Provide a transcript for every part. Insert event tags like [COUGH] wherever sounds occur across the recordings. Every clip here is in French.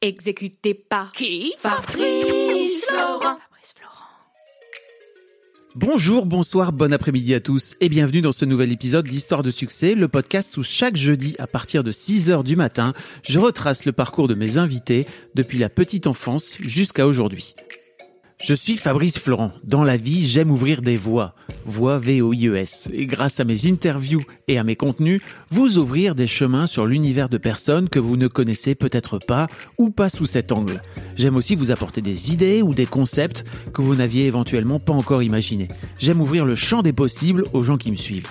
Exécuté par qui Fabrice Florent. Bonjour, bonsoir, bon après-midi à tous et bienvenue dans ce nouvel épisode d'Histoire de succès, le podcast où chaque jeudi à partir de 6h du matin, je retrace le parcours de mes invités depuis la petite enfance jusqu'à aujourd'hui. Je suis Fabrice Florent. Dans la vie, j'aime ouvrir des voies. Voix V-O-I-E-S. Et grâce à mes interviews et à mes contenus, vous ouvrir des chemins sur l'univers de personnes que vous ne connaissez peut-être pas ou pas sous cet angle. J'aime aussi vous apporter des idées ou des concepts que vous n'aviez éventuellement pas encore imaginés. J'aime ouvrir le champ des possibles aux gens qui me suivent.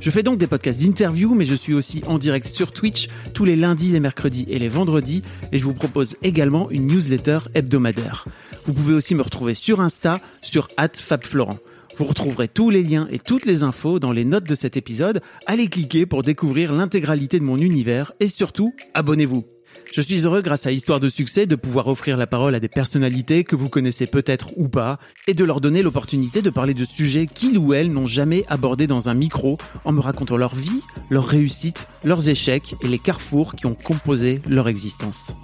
Je fais donc des podcasts d'interview, mais je suis aussi en direct sur Twitch tous les lundis, les mercredis et les vendredis, et je vous propose également une newsletter hebdomadaire. Vous pouvez aussi me retrouver sur Insta, sur @fabflorent. Vous retrouverez tous les liens et toutes les infos dans les notes de cet épisode. Allez cliquer pour découvrir l'intégralité de mon univers et surtout, abonnez-vous. Je suis heureux grâce à Histoire de succès de pouvoir offrir la parole à des personnalités que vous connaissez peut-être ou pas et de leur donner l'opportunité de parler de sujets qu'ils ou elles n'ont jamais abordés dans un micro en me racontant leur vie, leurs réussites, leurs échecs et les carrefours qui ont composé leur existence.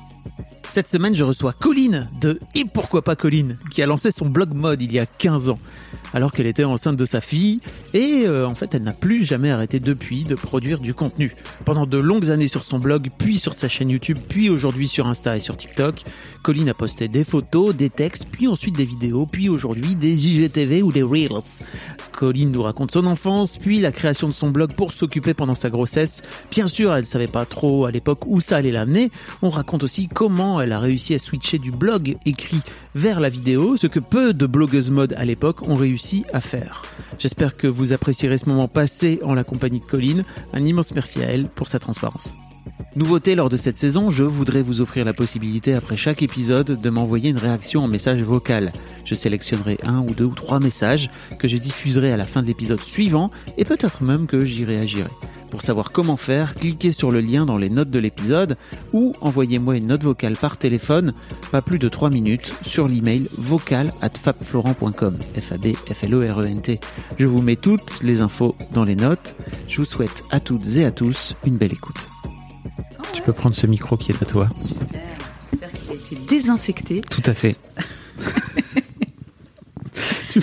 Cette semaine, je reçois Colline de Et pourquoi pas Colline, qui a lancé son blog mode il y a 15 ans, alors qu'elle était enceinte de sa fille, et euh, en fait, elle n'a plus jamais arrêté depuis de produire du contenu. Pendant de longues années sur son blog, puis sur sa chaîne YouTube, puis aujourd'hui sur Insta et sur TikTok, Colline a posté des photos, des textes, puis ensuite des vidéos, puis aujourd'hui des IGTV ou des Reels. Colline nous raconte son enfance, puis la création de son blog pour s'occuper pendant sa grossesse. Bien sûr, elle savait pas trop à l'époque où ça allait l'amener. On raconte aussi comment elle a réussi à switcher du blog écrit vers la vidéo, ce que peu de blogueuses mode à l'époque ont réussi J'espère que vous apprécierez ce moment passé en la compagnie de Colline. Un immense merci à elle pour sa transparence. Nouveauté lors de cette saison, je voudrais vous offrir la possibilité après chaque épisode de m'envoyer une réaction en message vocal. Je sélectionnerai un ou deux ou trois messages que je diffuserai à la fin de l'épisode suivant et peut-être même que j'y réagirai. Pour savoir comment faire, cliquez sur le lien dans les notes de l'épisode ou envoyez-moi une note vocale par téléphone, pas plus de 3 minutes, sur l'email vocal at fabflorent.com. F-A-B-F-L-O-R-E-N-T. Je vous mets toutes les infos dans les notes. Je vous souhaite à toutes et à tous une belle écoute. Tu peux prendre ce micro qui est à toi. Super. J'espère qu'il a été désinfecté. Tout à fait. [LAUGHS] tu,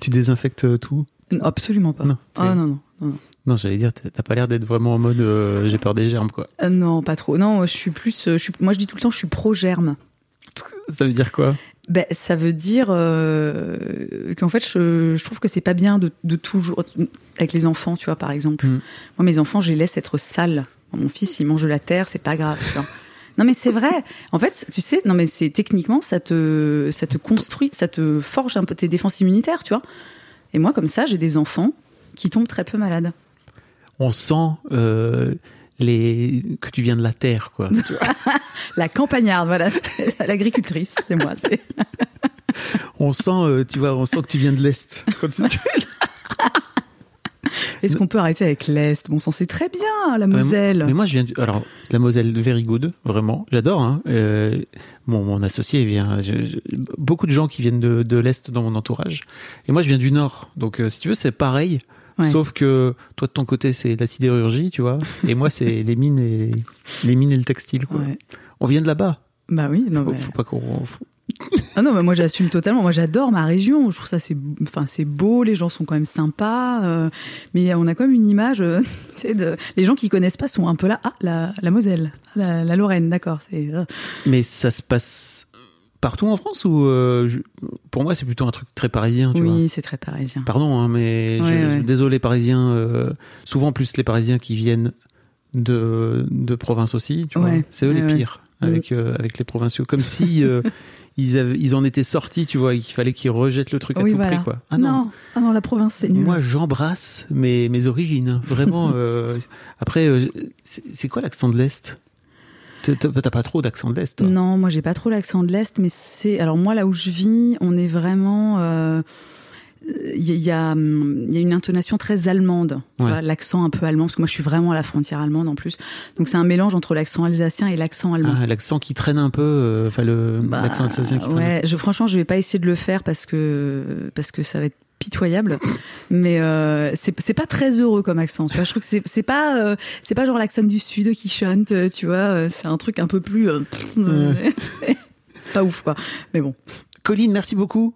tu désinfectes tout? Non, Absolument pas. Non, Ah non, non. non, j'allais dire, t'as pas l'air d'être vraiment en mode euh, j'ai peur des germes, quoi. Euh, non, pas trop. Non, je suis plus. euh, Je suis, moi, je dis tout le temps, je suis pro-germe. [LAUGHS] Ça veut dire quoi? Ben, ça veut dire euh, qu'en fait, je, je trouve que c'est pas bien de, de toujours. Avec les enfants, tu vois, par exemple. Mm. Moi, mes enfants, je les laisse être sales. Mon fils, il mange de la terre, c'est pas grave. Non mais c'est vrai. En fait, tu sais, non mais c'est techniquement ça te ça te construit, ça te forge un peu tes défenses immunitaires, tu vois. Et moi comme ça, j'ai des enfants qui tombent très peu malades. On sent euh, les... que tu viens de la terre, quoi. [LAUGHS] Tu vois. La campagnarde, voilà, l'agricultrice, c'est moi. on sent, euh, tu vois, on sent que tu viens de l'Est. [LAUGHS] [LAUGHS] Est-ce qu'on peut arrêter avec l'Est? Bon sang, c'est très bien, la Moselle. Mais moi, je viens du... Alors, la Moselle, very good, vraiment. J'adore. Hein. Euh, mon, mon associé vient... je- je- beaucoup de gens qui viennent de, de l'Est dans mon entourage. Et moi, je viens du Nord. Donc, euh, si tu veux, c'est pareil. Ouais. Sauf que toi, de ton côté, c'est la sidérurgie, tu vois. Et moi, c'est [LAUGHS] les mines et les mines et le textile. Quoi. Ouais. On vient de là-bas. Bah oui, non Faut, mais... faut pas qu'on... Ah non, mais moi j'assume totalement. Moi j'adore ma région. Je trouve ça c'est, enfin c'est beau. Les gens sont quand même sympas. euh, mais on a quand même une image. euh, [LAUGHS] de... Les gens qui connaissent pas sont un peu là. Ah, la, la Moselle, Ah, la, la Lorraine, d'accord. C'est. euh, Mais ça se passe partout en France ou euh, je- pour moi, c'est plutôt un truc très parisien, tu. Oui, c'est très parisien. Pardon, hein, mais je- Ouais, je- ouais. désolé Parisiens, euh, souvent plus les Parisiens qui viennent de, de province aussi, tu vois. Ouais, C'est eux les pires avec, euh, avec les provinciaux. Comme si [LAUGHS] ils, avaient- ils en étaient sortis, tu vois, et qu'il fallait qu'ils rejettent le truc à tout voilà. prix, quoi. Ah non. ah non, la province, c'est nul. Moi, j'embrasse mes, mes origines. Vraiment. [LAUGHS] euh, Après, euh, c'est quoi l'accent de l'Est? T'as t'as pas trop d'accent de l'Est, toi? Non, moi j'ai pas trop l'accent de l'est, mais c'est alors moi là où je vis, on est vraiment. euh, Il y, a- il y a, hum, il y a une intonation très allemande, Ouais. l'accent un peu allemand, parce que moi je suis vraiment à la frontière allemande en plus. Donc c'est un mélange entre l'accent alsacien et l'accent allemand. Ah, l'accent qui traîne un peu, euh, enfin Bah, l'accent alsacien qui traîne. Ouais, je, franchement, je vais pas essayer de le faire parce que parce que ça va être pitoyable. Mais euh, c'est pas très heureux comme accent. Tu vois, je trouve que c'est pas euh, c'est pas genre l'accent du sud qui chante. euh, Tu vois, c'est un truc un peu plus. [LAUGHS] c'est pas ouf quoi. Mais bon. Colline, merci beaucoup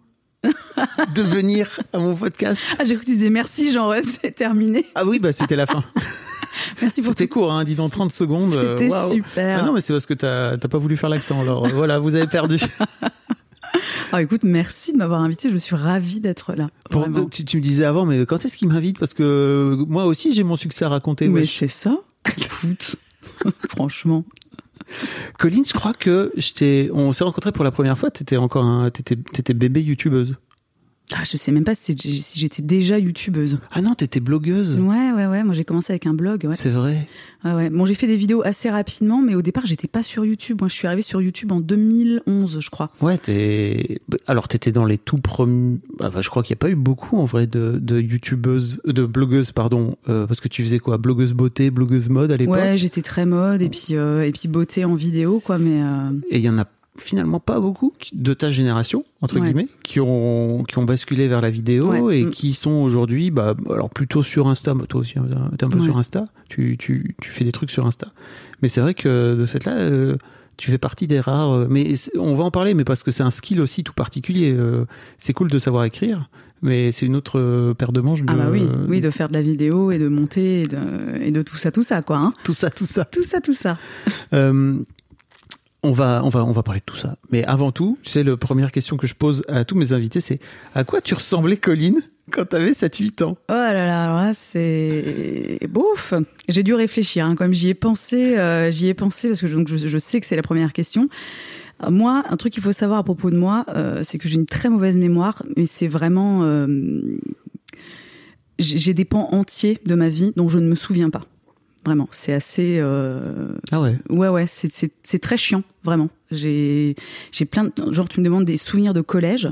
de venir à mon podcast. Ah, j'ai cru que tu disais merci, genre c'est terminé. Ah oui, bah c'était la fin. [LAUGHS] Merci pour C'était court, hein, dis dans 30 secondes. euh, C'était super. Ah non, mais c'est parce que t'as pas voulu faire l'accent. Alors euh, voilà, vous avez perdu. [LAUGHS] Ah, écoute, merci de m'avoir invité. Je suis ravie d'être là. Pour- tu, tu me disais avant, mais quand est-ce qu'il m'invite? Parce que moi aussi, j'ai mon succès à raconter. Mais c'est ça. Écoute, [LAUGHS] franchement. [LAUGHS] Colline, je crois que je on s'est rencontrés pour la première fois. T'étais encore un, t'étais, t'étais bébé youtubeuse. Ah, je sais même pas si, si j'étais déjà youtubeuse. Ah non, t'étais blogueuse. Ouais, ouais, ouais. Moi, j'ai commencé avec un blog. Ouais. C'est vrai. Ouais, ouais. Bon, j'ai fait des vidéos assez rapidement, mais au départ, j'étais pas sur YouTube. Moi, je suis arrivée sur YouTube en 2011, je crois. Ouais, t'es. Alors, t'étais dans les tout premiers. Ah, bah, je crois qu'il n'y a pas eu beaucoup en vrai de, de youtubeuses, de blogueuses, pardon, euh, parce que tu faisais quoi? Blogueuse beauté, blogueuse mode à l'époque? Ouais, j'étais très mode et puis euh, et puis beauté en vidéo, quoi. Mais euh, Et il y en a finalement pas beaucoup de ta génération entre Ouais. guillemets qui ont qui ont basculé vers la vidéo Ouais. et Mm. qui sont aujourd'hui bah alors plutôt sur Insta toi aussi hein, t'es un peu Ouais. sur Insta tu, tu tu fais des trucs sur Insta mais c'est vrai que de cette là euh, tu fais partie des rares euh, mais on va en parler mais parce que c'est un skill aussi tout particulier euh, c'est cool de savoir écrire mais c'est une autre paire de manches ah de- bah oui, oui, de faire de la vidéo et de monter et de et de tout ça, tout ça, quoi. Hein. tout ça tout ça Tout ça, tout ça. Euh, on va, on va, on va parler de tout ça. Mais avant tout, tu sais, la première question que je pose à tous mes invités, c'est à quoi tu ressemblais, Colline, quand t'avais 7-8 ans? Oh là là, là, c'est bouf. J'ai dû réfléchir, hein, comme j'y ai pensé, euh, j'y ai pensé parce que je, sais que c'est la première question. Euh, Moi, un truc qu'il faut savoir à propos de moi, euh, c'est que j'ai une très mauvaise mémoire, mais c'est vraiment, j'ai des pans entiers de ma vie dont je ne me souviens pas. Vraiment, c'est assez. euh, Ah ouais. Ouais, ouais, c'est- c'est c'est très chiant, vraiment. J'ai j'ai plein de. Genre, tu me demandes des souvenirs de collège.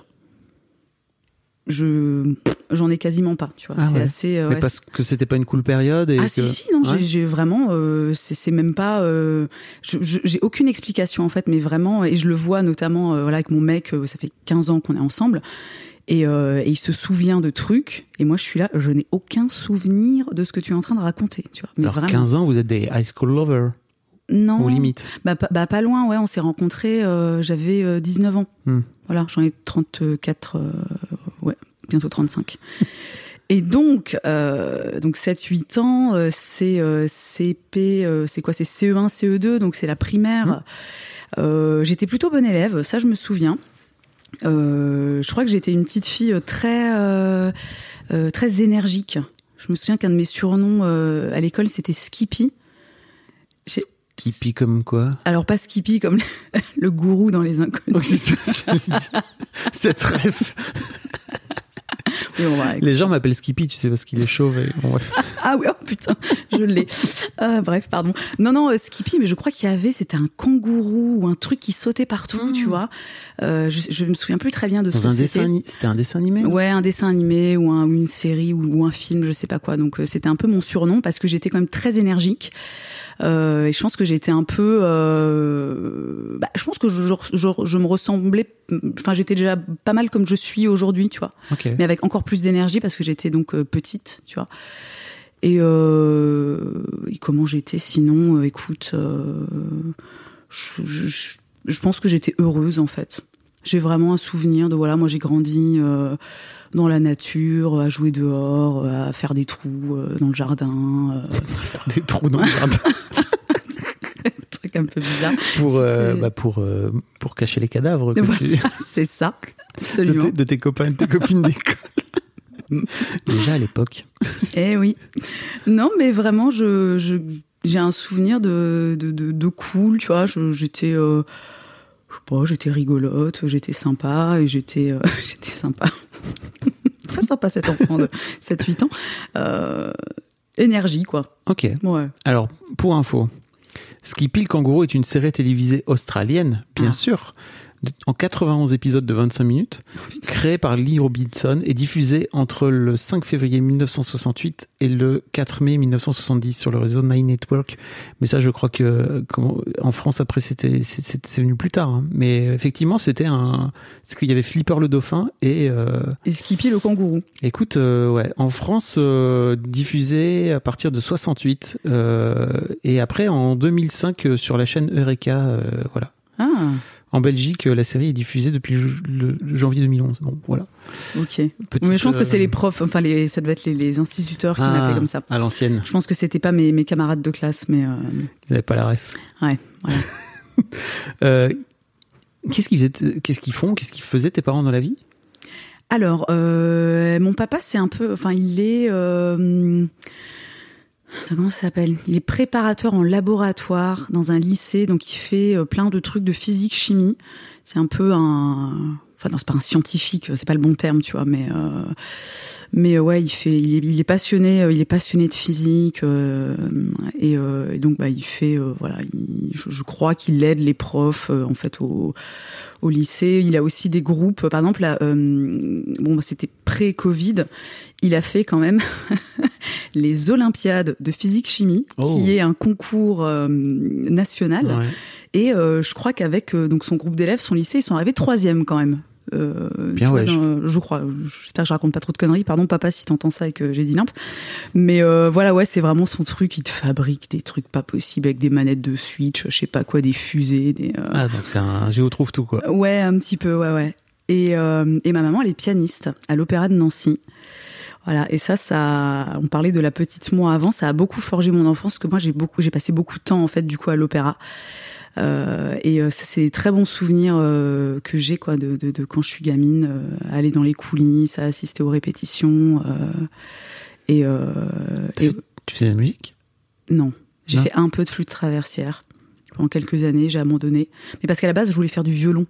Je j'en ai quasiment pas, tu vois. Ah c'est ouais. assez. euh, Mais ouais, parce que c'était pas une cool période et ah que... si si non Ouais. j'ai- vraiment euh, c'est c'est même pas euh, j'ai aucune explication en fait mais vraiment et je le vois notamment euh, voilà avec mon mec euh, ça fait 15 ans qu'on est ensemble et, euh, et il se souvient de trucs et moi je suis là je n'ai aucun souvenir de ce que tu es en train de raconter tu vois mais Alors vraiment 15 ans, vous êtes des high school lovers, non aux limites. bah, pas- bah, pas loin ouais on s'est rencontrés euh, j'avais euh, 19 ans Hmm. voilà j'en ai 34 euh, ouais bientôt 35 [LAUGHS] Et donc, euh, donc 7-8 ans, euh, c'est euh, CP, euh, c'est quoi C'est CE1, CE2, donc c'est la primaire. Mmh. Euh, J'étais plutôt bonne élève, ça je me souviens. Euh, je crois que j'étais une petite fille très, euh, euh, très énergique. Je me souviens qu'un de mes surnoms euh, à l'école c'était Skippy. Pique comme quoi? Alors pas Skippy comme le, [LAUGHS] le gourou dans les inconnus. Oh. Cette ref. Bon, Les gens m'appellent Skippy, tu sais, parce qu'il est [LAUGHS] chauve. Et... bon, bref. Ah oui, oh putain, je l'ai. Euh, bref, pardon. Non, non, euh, Skippy, mais je crois qu'il y avait, c'était un kangourou ou un truc qui sautait partout, tu vois. Euh, je, je me souviens plus très bien de ce que c'était. c'était un dessin animé Ouais, un dessin animé ou, un, ou une série ou, ou un film, je sais pas quoi. Donc euh, c'était un peu mon surnom parce que j'étais quand même très énergique. Euh, et je pense que j'étais un peu, euh, bah, je pense que je, je, je, me ressemblais, enfin j'étais déjà pas mal comme je suis aujourd'hui, tu vois Ok. mais avec encore plus d'énergie parce que j'étais donc euh, petite, tu vois. Et, euh, et comment j'étais sinon euh, Écoute, euh, je- je pense que j'étais heureuse en fait. J'ai vraiment un souvenir de voilà, moi j'ai grandi euh, dans la nature, à jouer dehors, euh, à faire des trous euh, dans le jardin, euh, [LAUGHS] Faire des trous dans le jardin [LAUGHS] un truc un peu bizarre. pour, euh, bah, pour, euh, pour cacher les cadavres Voilà, tu- [LAUGHS] c'est ça, de, absolument. tes, de tes copains, de tes copines d'école. Déjà à l'époque. Eh oui. Non, mais vraiment, je, j'ai un souvenir de, de, de, de cool, tu vois. J'étais. euh, je sais pas, j'étais rigolote, j'étais sympa et j'étais, [LAUGHS] j'étais sympa. [LAUGHS] Très sympa cet enfant de 7-8 ans. Euh, énergie, quoi. Ok. Ouais. Alors, pour info, Skippy le kangourou est une série télévisée australienne, bien Ah. sûr, en 91 épisodes de 25 minutes, créée par Lee Robinson et diffusée entre le 5 février 1968 et le 4 mai 1970 sur le réseau Nine Network. Mais ça, je crois que en France, après, c'était c'est venu plus tard. hein. Mais effectivement, c'était un, c'est qu'il y avait Flipper le dauphin et euh, Et Skippy le kangourou. Écoute, euh, ouais, en France, euh, diffusé à partir de 68 euh, et après en 2005 euh, sur la chaîne Eureka, euh, voilà. Ah, En Belgique, euh, la série est diffusée depuis le, janvier 2011. Bon, voilà. ok. Petite, Mais je pense que c'est euh, les profs, enfin, les, ça devait être les, les instituteurs qui ah, m'appelaient comme ça. À l'ancienne, Je pense que c'était pas mes, mes camarades de classe, mais euh, vous n'avez pas la ref. ouais, voilà. [LAUGHS] Euh, qu'est-ce qu'ils faisaient, qu'est-ce qu'ils font, qu'est-ce qu'ils faisaient tes parents dans la vie? Alors, euh, mon papa, c'est un peu, enfin, il est, comment ça s'appelle? Il est préparateur en laboratoire dans un lycée, donc il fait euh, plein de trucs de physique, chimie. C'est un peu un, enfin non, c'est pas un scientifique, c'est pas le bon terme, tu vois, mais euh, mais euh, ouais, il fait, il est, il est passionné, euh, il est passionné de physique euh, et, euh, donc bah il fait, euh, voilà, il- je, crois qu'il aide les profs euh, en fait au lycée. Il a aussi des groupes. Par exemple, euh, bon, bah, c'était pré-Covid. Il a fait quand même [LAUGHS] les Olympiades de physique-chimie, Oh. qui est un concours euh, national. Ouais. Et euh, je crois qu'avec euh, donc son groupe d'élèves, son lycée, ils sont arrivés troisième quand même. Euh, Bien, vois, je- crois. J'espère que je raconte pas trop de conneries. Pardon, papa, si t'entends ça et que j'ai dit limp. Mais euh, voilà, ouais, c'est vraiment son truc. Il te fabrique des trucs pas possibles avec des manettes de Switch, je sais pas quoi, des fusées, des. euh, Ah, donc c'est un géo trouve tout quoi. Ouais, un petit peu, ouais, ouais. Et, et ma maman, elle est pianiste à l'Opéra de Nancy. Voilà, et ça, ça, on parlait de la petite moi avant, ça a beaucoup forgé mon enfance, que moi, j'ai beaucoup, j'ai passé beaucoup de temps en fait, du coup, à l'opéra. Euh, et euh, ça, c'est des très bons souvenirs euh, que j'ai, quoi, de, de, de quand je suis gamine, euh, aller dans les coulisses, à assister aux répétitions. Euh, et, euh, et- fait- Tu fais de la musique? Non, j'ai fait un peu de flûte traversière pendant quelques années, j'ai abandonné. Mais parce qu'à la base, je voulais faire du violon.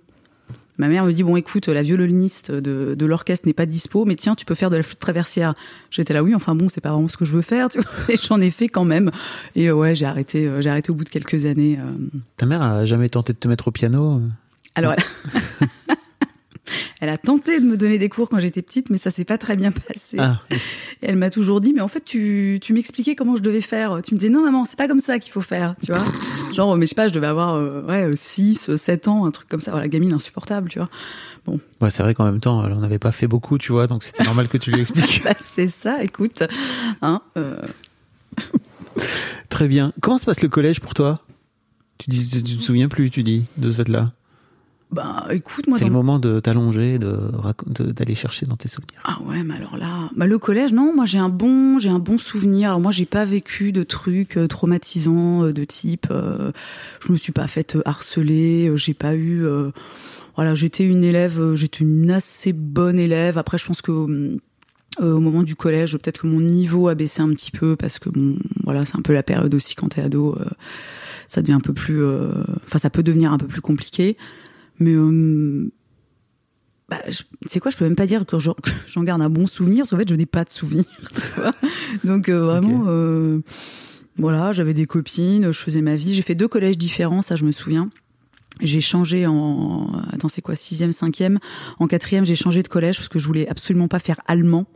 Ma mère me dit bon écoute la violoniste de, de l'orchestre n'est pas dispo mais tiens tu peux faire de la flûte traversière. J'étais là oui enfin bon c'est pas vraiment ce que je veux faire tu vois. [LAUGHS] Et j'en ai fait quand même. Et euh, ouais j'ai arrêté euh, j'ai arrêté au bout de quelques années euh. Ta mère a jamais tenté de te mettre au piano alors elle... [LAUGHS] elle a tenté de me donner des cours quand j'étais petite mais ça s'est pas très bien passé Ah, et elle m'a toujours dit, mais en fait, tu, tu m'expliquais comment je devais faire. Tu me disais, non, maman, c'est pas comme ça qu'il faut faire, tu vois. [LAUGHS] Genre, mais je sais pas, je devais avoir, euh, ouais, 6, 7 ans, un truc comme ça. Voilà, gamine insupportable, tu vois. ouais, c'est vrai qu'en même temps, elle en avait pas fait beaucoup, tu vois, donc c'était normal que tu lui [LAUGHS] expliques. Bah, c'est ça, écoute. Hein, euh, [LAUGHS] Très bien. Comment se passe le collège pour toi? Tu, dis, tu, tu te souviens plus, tu dis, de ce fait-là? Bah, écoute, moi, C'est dans le moment de t'allonger, d'aller chercher dans tes souvenirs. Ah ouais, mais alors là, bah le collège, non, moi j'ai un bon, j'ai un bon souvenir. Alors moi j'ai pas vécu de trucs euh, traumatisants euh, de type, euh, je me suis pas faite harceler, j'ai pas eu, euh, voilà, j'étais une élève, j'étais une assez bonne élève. Après, je pense que euh, au moment du collège, peut-être que mon niveau a baissé un petit peu parce que bon, voilà, c'est un peu la période aussi quand t'es ado, euh, ça devient un peu plus, euh, enfin ça peut devenir un peu plus compliqué. Mais euh, bah, c'est quoi, je peux même pas dire que j'en [LAUGHS] que j'en garde un bon souvenir, parce qu'en fait, je n'ai pas de souvenir. Donc, euh, vraiment, euh, voilà, j'avais des copines, je faisais ma vie. J'ai fait deux collèges différents, ça, je me souviens. J'ai changé en, attends, c'est quoi, sixième, cinquième? En quatrième, j'ai changé de collège parce que je voulais absolument pas faire allemand.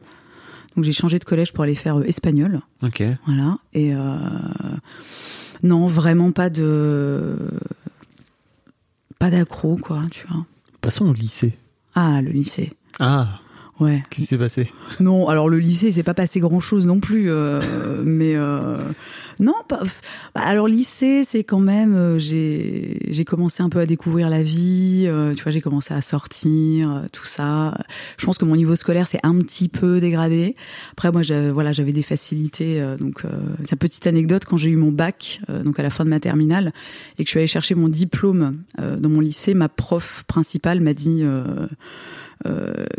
Donc, j'ai changé de collège pour aller faire euh, espagnol. Ok. Voilà. Et euh, non, vraiment pas de. Pas d'accro, quoi, tu vois. Passons au lycée. Ah, le lycée. Ah, Ouais. qu'est-ce qui s'est passé? Non, alors le lycée, c'est pas passé grand chose non plus, euh, [LAUGHS] mais euh, non, pas. bah, alors lycée, c'est quand même, euh, j'ai j'ai commencé un peu à découvrir la vie, euh, tu vois, j'ai commencé à sortir, euh, tout ça. Je pense que mon niveau scolaire s'est un petit peu dégradé. Après, moi, j'avais voilà, j'avais des facilités. donc, euh, tiens, petite anecdote, quand j'ai eu mon bac, donc à la fin de ma terminale, et que je suis allée chercher mon diplôme dans mon lycée, ma prof principale m'a dit.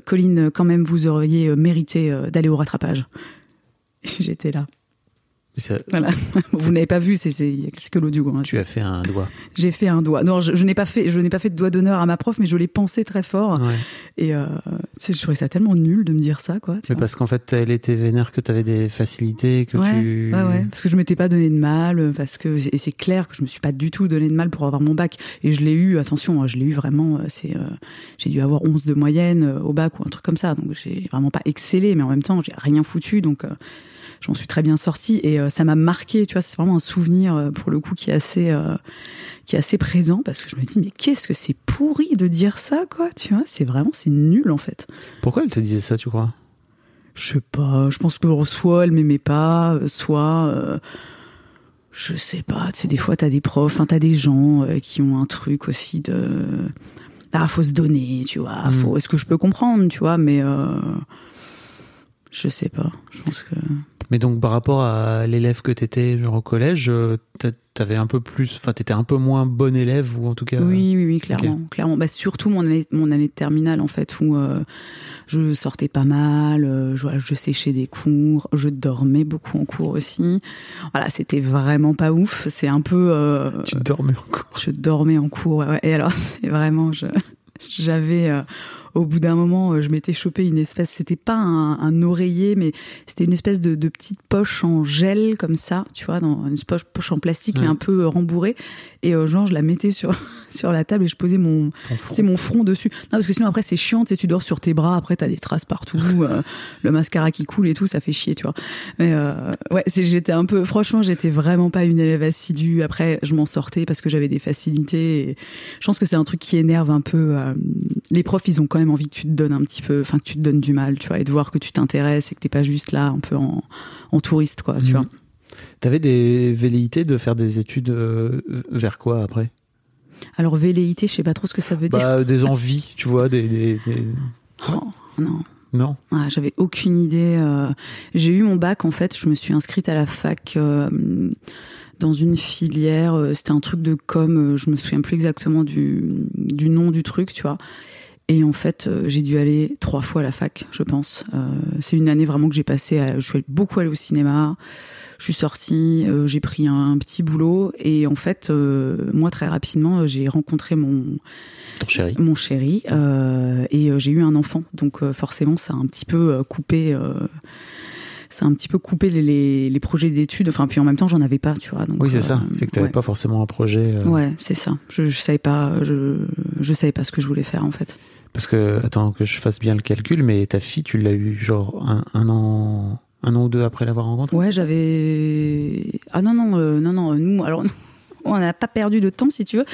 Colline, quand même, vous auriez mérité d'aller au rattrapage. J'étais là. Ça- Voilà. [LAUGHS] Vous n'avez pas vu, c'est que l'audio. hein. Tu as fait un doigt. J'ai fait un doigt. Non, je, je n'ai pas fait, je n'ai pas fait de doigt d'honneur à ma prof, mais je l'ai pensé très fort. Ouais. Et euh, je trouvais ça tellement nul de me dire ça, quoi. tu Mais vois. parce qu'en fait, elle était vénère que tu avais des facilités, que ouais, tu. ouais, ouais, parce que je m'étais pas donné de mal, parce que et c'est clair que je me suis pas du tout donné de mal pour avoir mon bac, et je l'ai eu. Attention, hein, je l'ai eu vraiment. euh, C'est, euh, j'ai dû avoir 11 de moyenne au bac ou un truc comme ça, donc j'ai vraiment pas excellé, mais en même temps, j'ai rien foutu, donc. euh, J'en suis très bien sortie et euh, ça m'a marqué, tu vois, c'est vraiment un souvenir euh, pour le coup qui est assez euh, qui est assez présent parce que je me dis mais qu'est-ce que c'est pourri de dire ça quoi, tu vois, c'est vraiment c'est nul en fait. Pourquoi elle te disait ça, tu crois? Je sais pas, je pense que soit elle m'aimait pas, soit euh, je sais pas, tu sais des fois t'as des profs, enfin t'as des gens euh, qui ont un truc aussi de ah faut se donner, tu vois, Mm. faut est-ce que je peux comprendre, tu vois, mais euh, je sais pas, je pense que Mais donc, par rapport à l'élève que t'étais, genre au collège, euh, t'a- t'avais un peu plus. Enfin, t'étais un peu moins bon élève, ou en tout cas. Oui, oui, oui, clairement, clairement. Bah, surtout mon année, mon année de terminale en fait, où euh, je sortais pas mal, euh, je, séchais des cours, je dormais beaucoup en cours aussi. Voilà, c'était vraiment pas ouf. C'est un peu, euh, Tu dormais encore. je dormais en cours. ouais, ouais. Et alors, [LAUGHS] c'est vraiment, j'avais, au bout d'un moment, euh, je m'étais chopé une espèce, c'était pas un, un oreiller, mais c'était une espèce de, de petite poche en gel comme ça, tu vois, dans une poche, poche en plastique, mais un peu euh, rembourrée. Et euh, genre, je la mettais sur [LAUGHS] sur la table et je posais mon, front. mon front dessus. Non, parce que sinon après c'est chiant, tu sais, tu dors sur tes bras, après t'as des traces partout, [LAUGHS] euh, le mascara qui coule et tout, ça fait chier, tu vois. Mais euh, ouais, j'étais un peu, franchement, j'étais vraiment pas une élève assidue. Après, je m'en sortais parce que j'avais des facilités. Et je pense que c'est un truc qui énerve un peu. les profs, ils ont quand même envie que tu te donnes un petit peu, enfin que tu te donnes du mal, tu vois, et de voir que tu t'intéresses et que t'es pas juste là un peu en, en touriste, quoi, tu Mhm. vois. T'avais des velléités de faire des études euh, vers quoi après? Alors velléité, je sais pas trop ce que ça veut dire. Bah, des envies, tu vois, des. des- des- Oh, non. Non? Ah, J'avais aucune idée. euh. J'ai eu mon bac en fait. Je me suis inscrite à la fac euh, dans une filière. C'était un truc de com. Je me souviens plus exactement du, du nom du truc, tu vois. Et en fait, euh, j'ai dû aller trois fois à la fac, je pense. Euh, C'est une année vraiment que j'ai passé. À, je suis beaucoup allée au cinéma. Je suis sortie, euh, j'ai pris un, petit boulot et en fait, euh, moi très rapidement, j'ai rencontré mon Ton chéri mon chéri et j'ai eu un enfant donc forcément ça a un petit peu coupé ça a un petit peu coupé les, les, les projets d'études enfin puis en même temps j'en avais pas tu vois donc, Oui, c'est euh, ça. C'est que t'avais ouais. pas forcément un projet. euh, ouais c'est ça je, je savais pas je, je savais pas ce que je voulais faire en fait Parce que, attends, que je fasse bien le calcul, mais ta fille, tu l'as eu genre un, un an. Un an ou deux après l'avoir rencontrée ouais j'avais ah non non euh, non non nous alors [LAUGHS] on n'a pas perdu de temps si tu veux.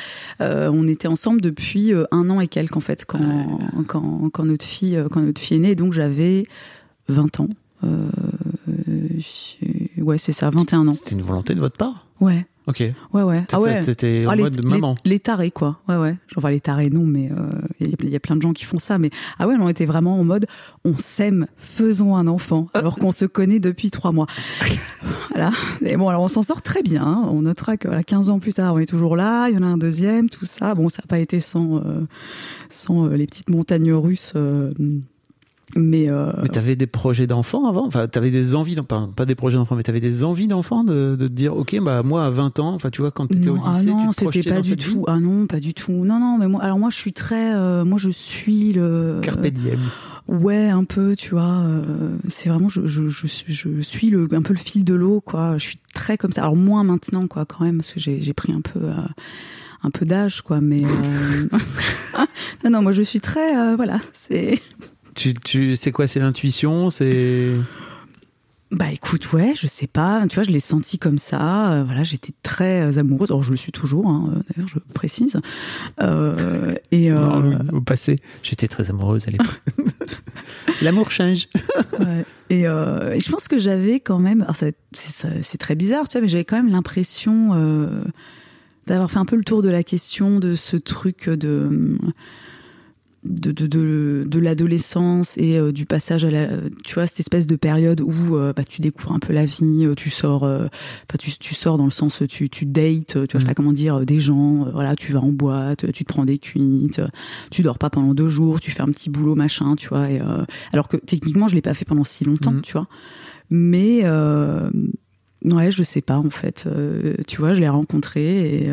Euh, on était ensemble depuis euh, un an et quelques en fait quand quand, quand notre fille euh, quand notre fille est née. Donc j'avais 20 ans. Euh, ouais c'est ça 21 ans. C'était une volonté de votre part? Ouais Ok. ouais ouais. Ah ouais. T'étais en Ah, les, mode les- maman. les tarés quoi. Ouais ouais. Enfin les tarés non mais euh, il y, a- il y a plein de gens qui font ça mais ah ouais on était vraiment en mode on s'aime faisons un enfant alors qu'on se connaît depuis trois mois. [LAUGHS] Voilà. Et bon alors on s'en sort très bien hein. on notera que voilà, 15 ans plus tard on est toujours là il y en a un deuxième tout ça. Bon ça n'a pas été sans euh, sans euh, les petites montagnes russes euh, mais, euh, Mais t'avais des projets d'enfant avant? Enfin, t'avais des envies d'enfant, pas des projets d'enfant, mais t'avais des envies d'enfant de, de te dire, ok, bah moi à 20 ans, enfin tu vois, quand t'étais au ah lycée, non, tu te pas dans du tout. Ah non, pas du tout. Non, non, mais moi, alors moi, je suis très, euh, moi, je suis le. Carpe diem. Ouais, un peu, tu vois. euh, c'est vraiment, je, je, je, suis- je suis le, un peu le fil de l'eau, quoi. Je suis très comme ça. Alors moins maintenant, quoi, quand même, parce que j'ai, pris un peu. euh, un peu d'âge, quoi, mais euh, [LAUGHS] [LAUGHS] non, non, moi je suis très, euh, voilà, c'est, Tu, tu, c'est quoi C'est l'intuition C'est. Bah écoute, ouais, je sais pas, tu vois, je l'ai senti comme ça. euh, voilà, j'étais très euh, amoureuse. Alors je le suis toujours, hein, euh, d'ailleurs, je précise. Euh, et euh, Au passé, j'étais très amoureuse à l'époque. [LAUGHS] L'amour change. [LAUGHS] ouais. et, euh, et je pense que j'avais quand même, alors ça- c'est ça- c'est très bizarre, tu vois, mais j'avais quand même l'impression euh, d'avoir fait un peu le tour de la question de ce truc de de, de, de, de l'adolescence et euh, du passage à la tu vois cette espèce de période où euh, bah, tu découvres un peu la vie euh, tu sors euh, tu, tu sors dans le sens tu tu dates tu vois je sais pas comment dire des gens voilà tu vas en boîte tu te prends des cuites tu dors pas pendant deux jours tu fais un petit boulot machin tu vois et, alors que techniquement je l'ai pas fait pendant si longtemps Mhm. tu vois mais Ouais, je sais pas en fait. Tu vois, je l'ai rencontré et.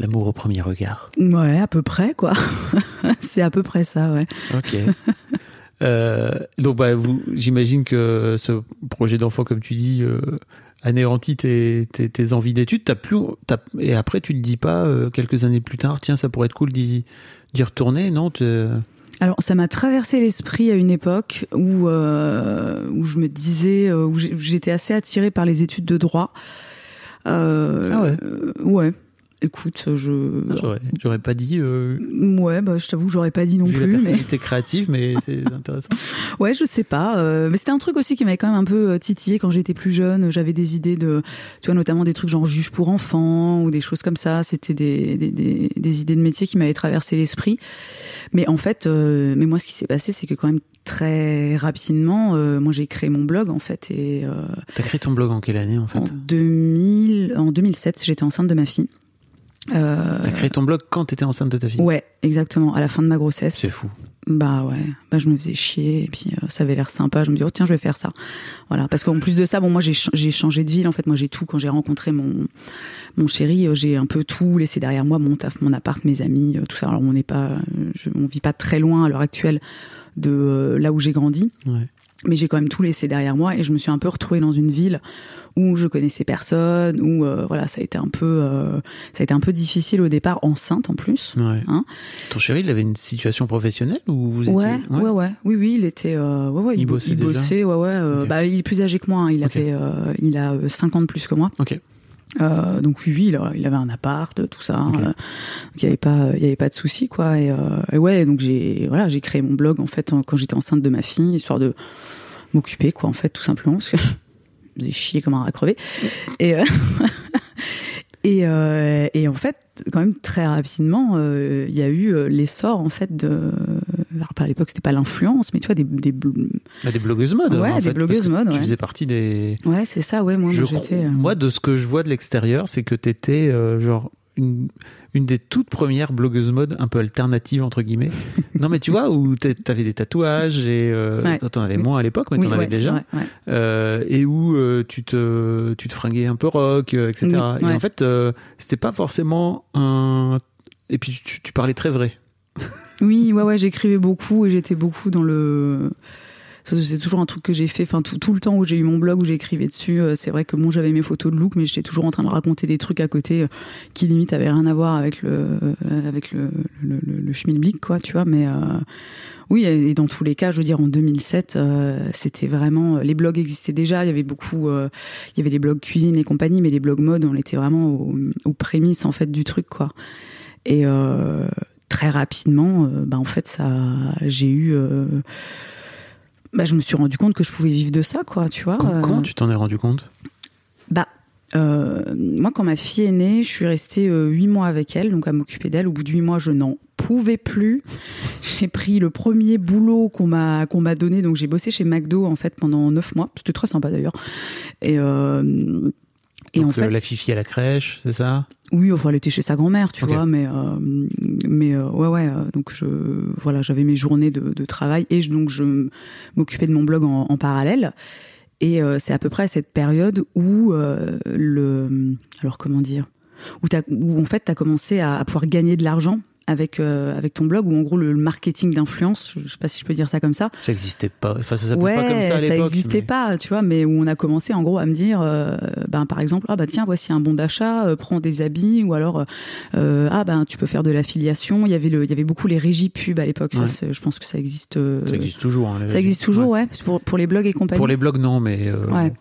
Euh, L'amour au premier regard. Ouais, à peu près quoi. [LAUGHS] c'est à peu près ça, ouais. Ok. Euh, donc, bah, j'imagine que ce projet d'enfant, comme tu dis, anéantit tes, tes, envies d'études. T'as plus, et après, tu te dis pas quelques années plus tard, tiens, ça pourrait être cool d'y, d'y retourner, non alors, ça m'a traversé l'esprit à une époque où, euh, où je me disais, euh, où j'étais assez attirée par les études de droit. Euh, ah ouais. ouais. Écoute, je. Ah, j'aurais pas dit. Euh... Ouais, bah, je t'avoue, j'aurais pas dit non Vu plus. La personnalité créative, mais [LAUGHS] c'est intéressant. ouais, je sais pas. Euh, mais c'était un truc aussi qui m'avait quand même un peu euh, titillé quand j'étais plus jeune. J'avais des idées de, tu vois, notamment des trucs genre juge pour enfants ou des choses comme ça. C'était des, des, des, des, idées de métier qui m'avaient traversé l'esprit. Mais en fait, euh, mais moi, ce qui s'est passé, c'est que quand même très rapidement, moi j'ai créé mon blog en fait. Et t'as créé ton blog en quelle année en fait? En 2000, en 2007, j'étais enceinte de ma fille. Euh... T'as créé ton blog quand t'étais enceinte de ta fille? Ouais, exactement, à la fin de ma grossesse. C'est fou. Bah ouais, bah je me faisais chier et puis euh, ça avait l'air sympa. Je me dis oh tiens je vais faire ça, voilà. Parce qu'en plus de ça, bon moi j'ai changé de ville en fait. Moi j'ai tout quand j'ai rencontré mon mon chéri, euh, j'ai un peu tout laissé derrière moi, mon taf, mon appart, mes amis, euh, tout ça. Alors on n'est pas, je, on vit pas très loin à l'heure actuelle de là où j'ai grandi. Ouais mais j'ai quand même tout laissé derrière moi et je me suis un peu retrouvée dans une ville où je connaissais personne où euh, voilà ça a été un peu euh, ça a été un peu difficile au départ enceinte en plus ouais. hein ton chéri il avait une situation professionnelle ou vous étiez ouais ouais ouais, oui oui il était euh, ouais ouais il, bossait, il bossait ouais ouais okay. bah il est plus âgé que moi hein. il okay. avait il a 5 ans de plus que moi ok euh, donc oui, oui, il avait un appart, tout ça. Okay. Euh, donc il y avait pas, il y avait pas de souci quoi. Et, euh, et ouais, donc j'ai, voilà, j'ai créé mon blog en fait quand j'étais enceinte de ma fille, histoire de m'occuper quoi en fait tout simplement parce que [LAUGHS] j'ai chié comme un rat crevé. Et [LAUGHS] et, et en fait quand même très rapidement il y a eu l'essor en fait de alors à l'époque c'était pas l'influence mais tu vois des des, bah, des blogueuses mode ouais en des fait, blogueuses mode tu ouais. faisais partie des ouais c'est ça ouais moi, j'étais crois, moi de ce que je vois de l'extérieur c'est que t'étais euh, genre une, une des toutes premières blogueuses mode un peu alternative entre guillemets [LAUGHS] non mais tu vois où t'avais des tatouages et euh, Ouais. t'en avais moins à l'époque mais oui, t'en avais ouais, déjà vrai, ouais. euh, et où euh, tu te tu te fringuais un peu rock euh, etc Oui, et en fait euh, c'était pas forcément un et puis tu, tu parlais très vrai Oui, ouais, ouais, j'écrivais beaucoup et j'étais beaucoup dans le. C'est toujours un truc que j'ai fait. Enfin, tout, le temps où j'ai eu mon blog où j'écrivais dessus, euh, c'est vrai que bon, j'avais mes photos de look, mais j'étais toujours en train de raconter des trucs à côté euh, qui limite avaient rien à voir avec le euh, avec le le, le, le schmilblick, quoi, tu vois. Mais oui, et dans tous les cas, je veux dire, en 2007, euh, c'était vraiment les blogs existaient déjà. Il y avait beaucoup, il y avait les blogs cuisine et compagnie, mais les blogs mode, on était vraiment aux, aux prémices en fait du truc, quoi. Et très rapidement, euh, bah en fait, ça, j'ai eu, euh, bah je me suis rendu compte que je pouvais vivre de ça, quoi, tu vois. comment, euh, tu t'en es rendu compte? Bah, euh, moi, quand ma fille est née, je suis restée euh, huit mois avec elle, donc à m'occuper d'elle. Au bout de huit mois, je n'en pouvais plus. [LAUGHS] J'ai pris le premier boulot qu'on m'a qu'on m'a donné, donc j'ai bossé chez McDo en fait pendant neuf mois. C'était très sympa d'ailleurs. Et euh, et Donc, en fait, euh, la fifi à la crèche c'est ça? Oui, enfin, elle était chez sa grand-mère, tu vois, mais euh, mais euh, ouais, ouais. euh, donc je voilà, j'avais mes journées de, de travail et je- donc je m'occupais de mon blog en, en parallèle. Et euh, c'est à peu près à cette période où euh, le alors comment dire? Où, t'as- où en fait tu as commencé à, à pouvoir gagner de l'argent avec euh, avec ton blog ou en gros le, le marketing d'influence, je sais pas si je peux dire ça comme ça. ça existait pas enfin ça s'appelait Ouais, pas comme ça à l'époque existait mais- pas, tu vois, mais où on a commencé en gros à me dire, euh, ben par exemple, ah bah tiens, voici un bon d'achat, euh, prends des habits, ou alors ah ben tu peux faire de l'affiliation. Il y avait le, il y avait beaucoup les régies pub à l'époque. Ça, Ouais. je pense que ça existe. ça existe toujours hein, ça existe toujours, Ouais. ouais, pour pour les blogs et compagnie. pour les blogs non mais Ouais.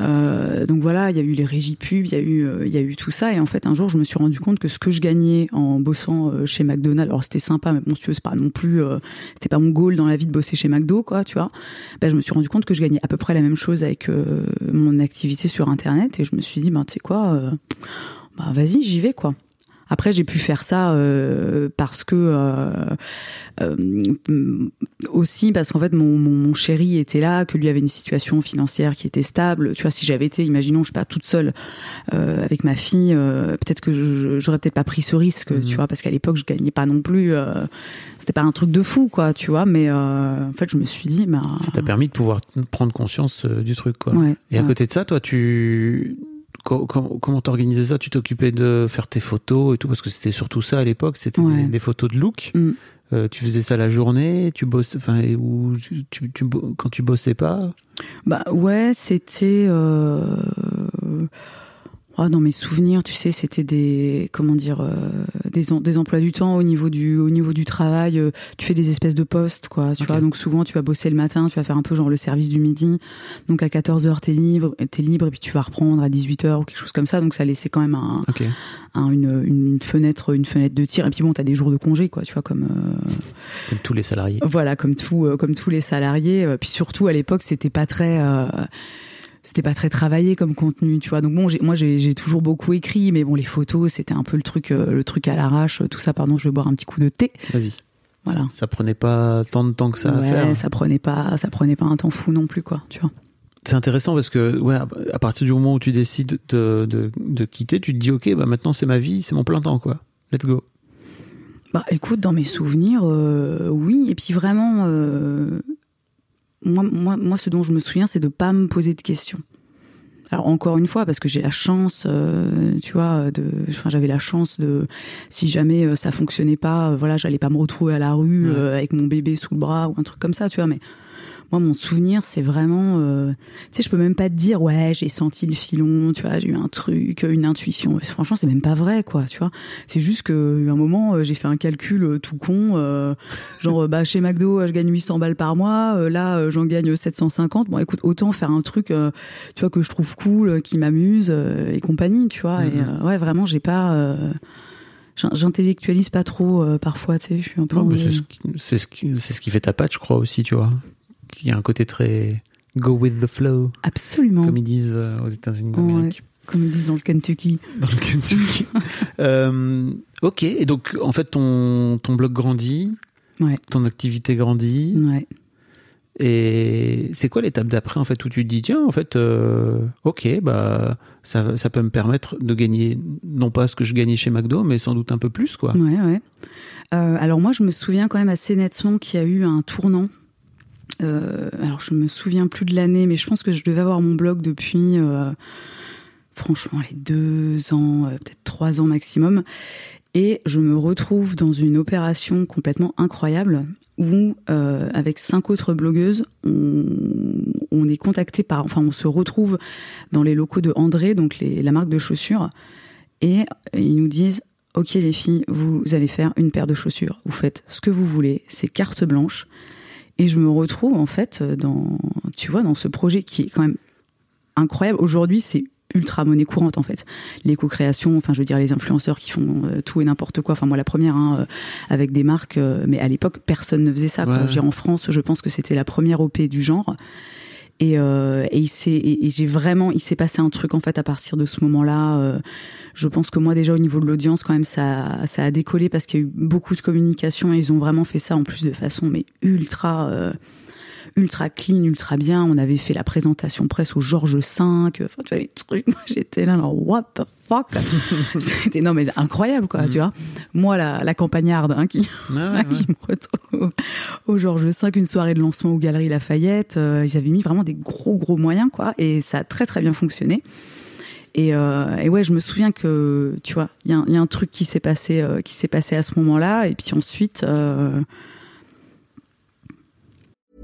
Euh, donc voilà, il y a eu les régies pub, il y a eu, euh, il y a eu tout ça. Et en fait, un jour, je me suis rendu compte que ce que je gagnais en bossant euh, chez McDonald's, alors c'était sympa, mais bon, tu pas non plus, c'était pas mon goal dans la vie de bosser chez McDo, quoi, tu vois. Ben, je me suis rendu compte que je gagnais à peu près la même chose avec mon activité sur Internet, et je me suis dit, ben, tu sais quoi, bah vas-y, j'y vais, quoi. Après, j'ai pu faire ça euh, parce que euh, euh, aussi parce qu'en fait mon, mon, chéri était là, que lui avait une situation financière qui était stable. Tu vois, si j'avais été, imaginons, je sais pas, toute seule avec ma fille, peut-être que j'aurais peut-être pas pris ce risque, tu mhm. vois, parce qu'à l'époque je gagnais pas non plus. C'était pas un truc de fou, quoi, tu vois. Mais en fait, je me suis dit, bah, ça t'a permis de pouvoir prendre conscience du truc, quoi. Et à côté de ça, toi, tu comment t'organisais ça? Tu t'occupais de faire tes photos et tout parce que c'était surtout ça à l'époque, c'était des, photos de look. Mm. Euh, tu faisais ça la journée, tu bosses, enfin, ou tu, tu, quand tu bossais pas? Bah ouais, c'était. Euh ah, dans mes souvenirs, tu sais, c'était des comment dire euh, des, des emplois du temps au niveau du au niveau du travail. Euh, tu fais des espèces de postes, quoi. Tu vois, donc souvent tu vas bosser le matin, tu vas faire un peu genre le service du midi. Donc à 14 h t'es libre, t'es libre et puis tu vas reprendre à 18 h ou quelque chose comme ça. Donc ça laissait quand même un, une, une, fenêtre une fenêtre de tir. Et puis bon, t'as des jours de congé, quoi. Tu vois comme euh, comme tous les salariés. Voilà, comme tout comme tous les salariés. Puis surtout à l'époque, c'était pas très c'était pas très travaillé comme contenu, tu vois. Donc bon, moi j'ai toujours beaucoup écrit, mais bon, les photos, c'était un peu le truc, euh, le truc à l'arrache, tout ça. Pardon, je vais boire un petit coup de thé. Vas-y. Voilà. Ça, prenait pas tant de temps que ça à faire. Ça prenait pas, ça prenait pas un temps fou non plus, quoi, tu vois. C'est intéressant parce que ouais, à partir du moment où tu décides de, de, de quitter, tu te dis ok, bah maintenant c'est ma vie, c'est mon plein temps, quoi. Let's go. Bah écoute, dans mes souvenirs, euh, oui. Et puis vraiment, euh, moi, moi, moi, ce dont je me souviens, c'est de pas me poser de questions. Alors encore une fois, parce que j'ai la chance, euh, tu vois, de, enfin, j'avais la chance de, si jamais euh, ça fonctionnait pas, euh, voilà, j'allais pas me retrouver à la rue avec mon bébé sous le bras ou un truc comme ça, tu vois. Mais moi, mon souvenir, c'est vraiment, euh, tu sais, je peux même pas te dire, ouais, j'ai senti le filon, tu vois, j'ai eu un truc, une intuition. Franchement, c'est même pas vrai, quoi, tu vois. C'est juste que un moment, euh, j'ai fait un calcul euh, tout con, genre, bah, chez McDo, je gagne 800 balles par mois, là, j'en gagne 750. Bon, écoute, autant faire un truc, tu vois, que je trouve cool, qui m'amuse et compagnie, tu vois. Et mm-hmm. ouais, vraiment, j'ai pas j'intellectualise pas trop parfois, tu sais, je suis un peu. c'est ce, qui, ce qui fait ta patte, je crois aussi, tu vois qui a un côté très go with the flow. Absolument. Comme ils disent euh, aux États-Unis d'Amérique. comme ils disent dans le Kentucky. Dans le Kentucky. [LAUGHS] euh, ok, et donc en fait ton, ton blog grandit, ouais. ton activité grandit. Ouais. Et c'est quoi l'étape d'après en fait où tu te dis tiens en fait euh, ok bah ça, ça peut me permettre de gagner non pas ce que je gagnais chez McDo mais sans doute un peu plus quoi. Ouais ouais. Euh, alors moi je me souviens quand même assez nettement qu'il y a eu un tournant euh, alors je me souviens plus de l'année, mais je pense que je devais avoir mon blog depuis, euh, franchement, les deux ans, euh, peut-être trois ans maximum. Et je me retrouve dans une opération complètement incroyable où, avec cinq autres blogueuses, on, est contacté par, enfin, on se retrouve dans les locaux de André, donc la marque de chaussures, et ils nous disent Ok les filles, vous allez faire une paire de chaussures. Vous faites ce que vous voulez, c'est carte blanche. Et je me retrouve en fait dans, tu vois, dans ce projet qui est quand même incroyable. Aujourd'hui, c'est ultra monnaie courante en fait. L'éco-création, enfin je veux dire les influenceurs qui font euh, tout et n'importe quoi. Enfin moi la première hein, euh, avec des marques, euh, mais à l'époque personne ne faisait ça. en France, je pense que c'était la première OP du genre. Et, euh, et, et, j'ai vraiment, il s'est passé un truc en fait à partir de ce moment-là. Euh, je pense que moi déjà au niveau de l'audience quand même ça, ça a décollé parce qu'il y a eu beaucoup de communication et ils ont vraiment fait ça en plus de façon mais ultra euh, ultra clean, ultra bien. On avait fait la présentation presse au Georges V. Enfin, tu vois, les trucs. [LAUGHS] Moi, j'étais là, alors, what the fuck? [LAUGHS] C'était, non, mais incroyable, quoi, tu mm. vois. Moi, la, la campagnarde, hein, qui, ah [LAUGHS] qui me retrouve au Georges V, une soirée de lancement aux Galeries Lafayette. Euh, ils avaient mis vraiment des gros, gros moyens, quoi. Et ça a très, très bien fonctionné. Et, euh, et, ouais, je me souviens que tu vois, il y, y, a un truc qui s'est passé, euh, qui s'est passé à ce moment-là. Et puis ensuite, euh,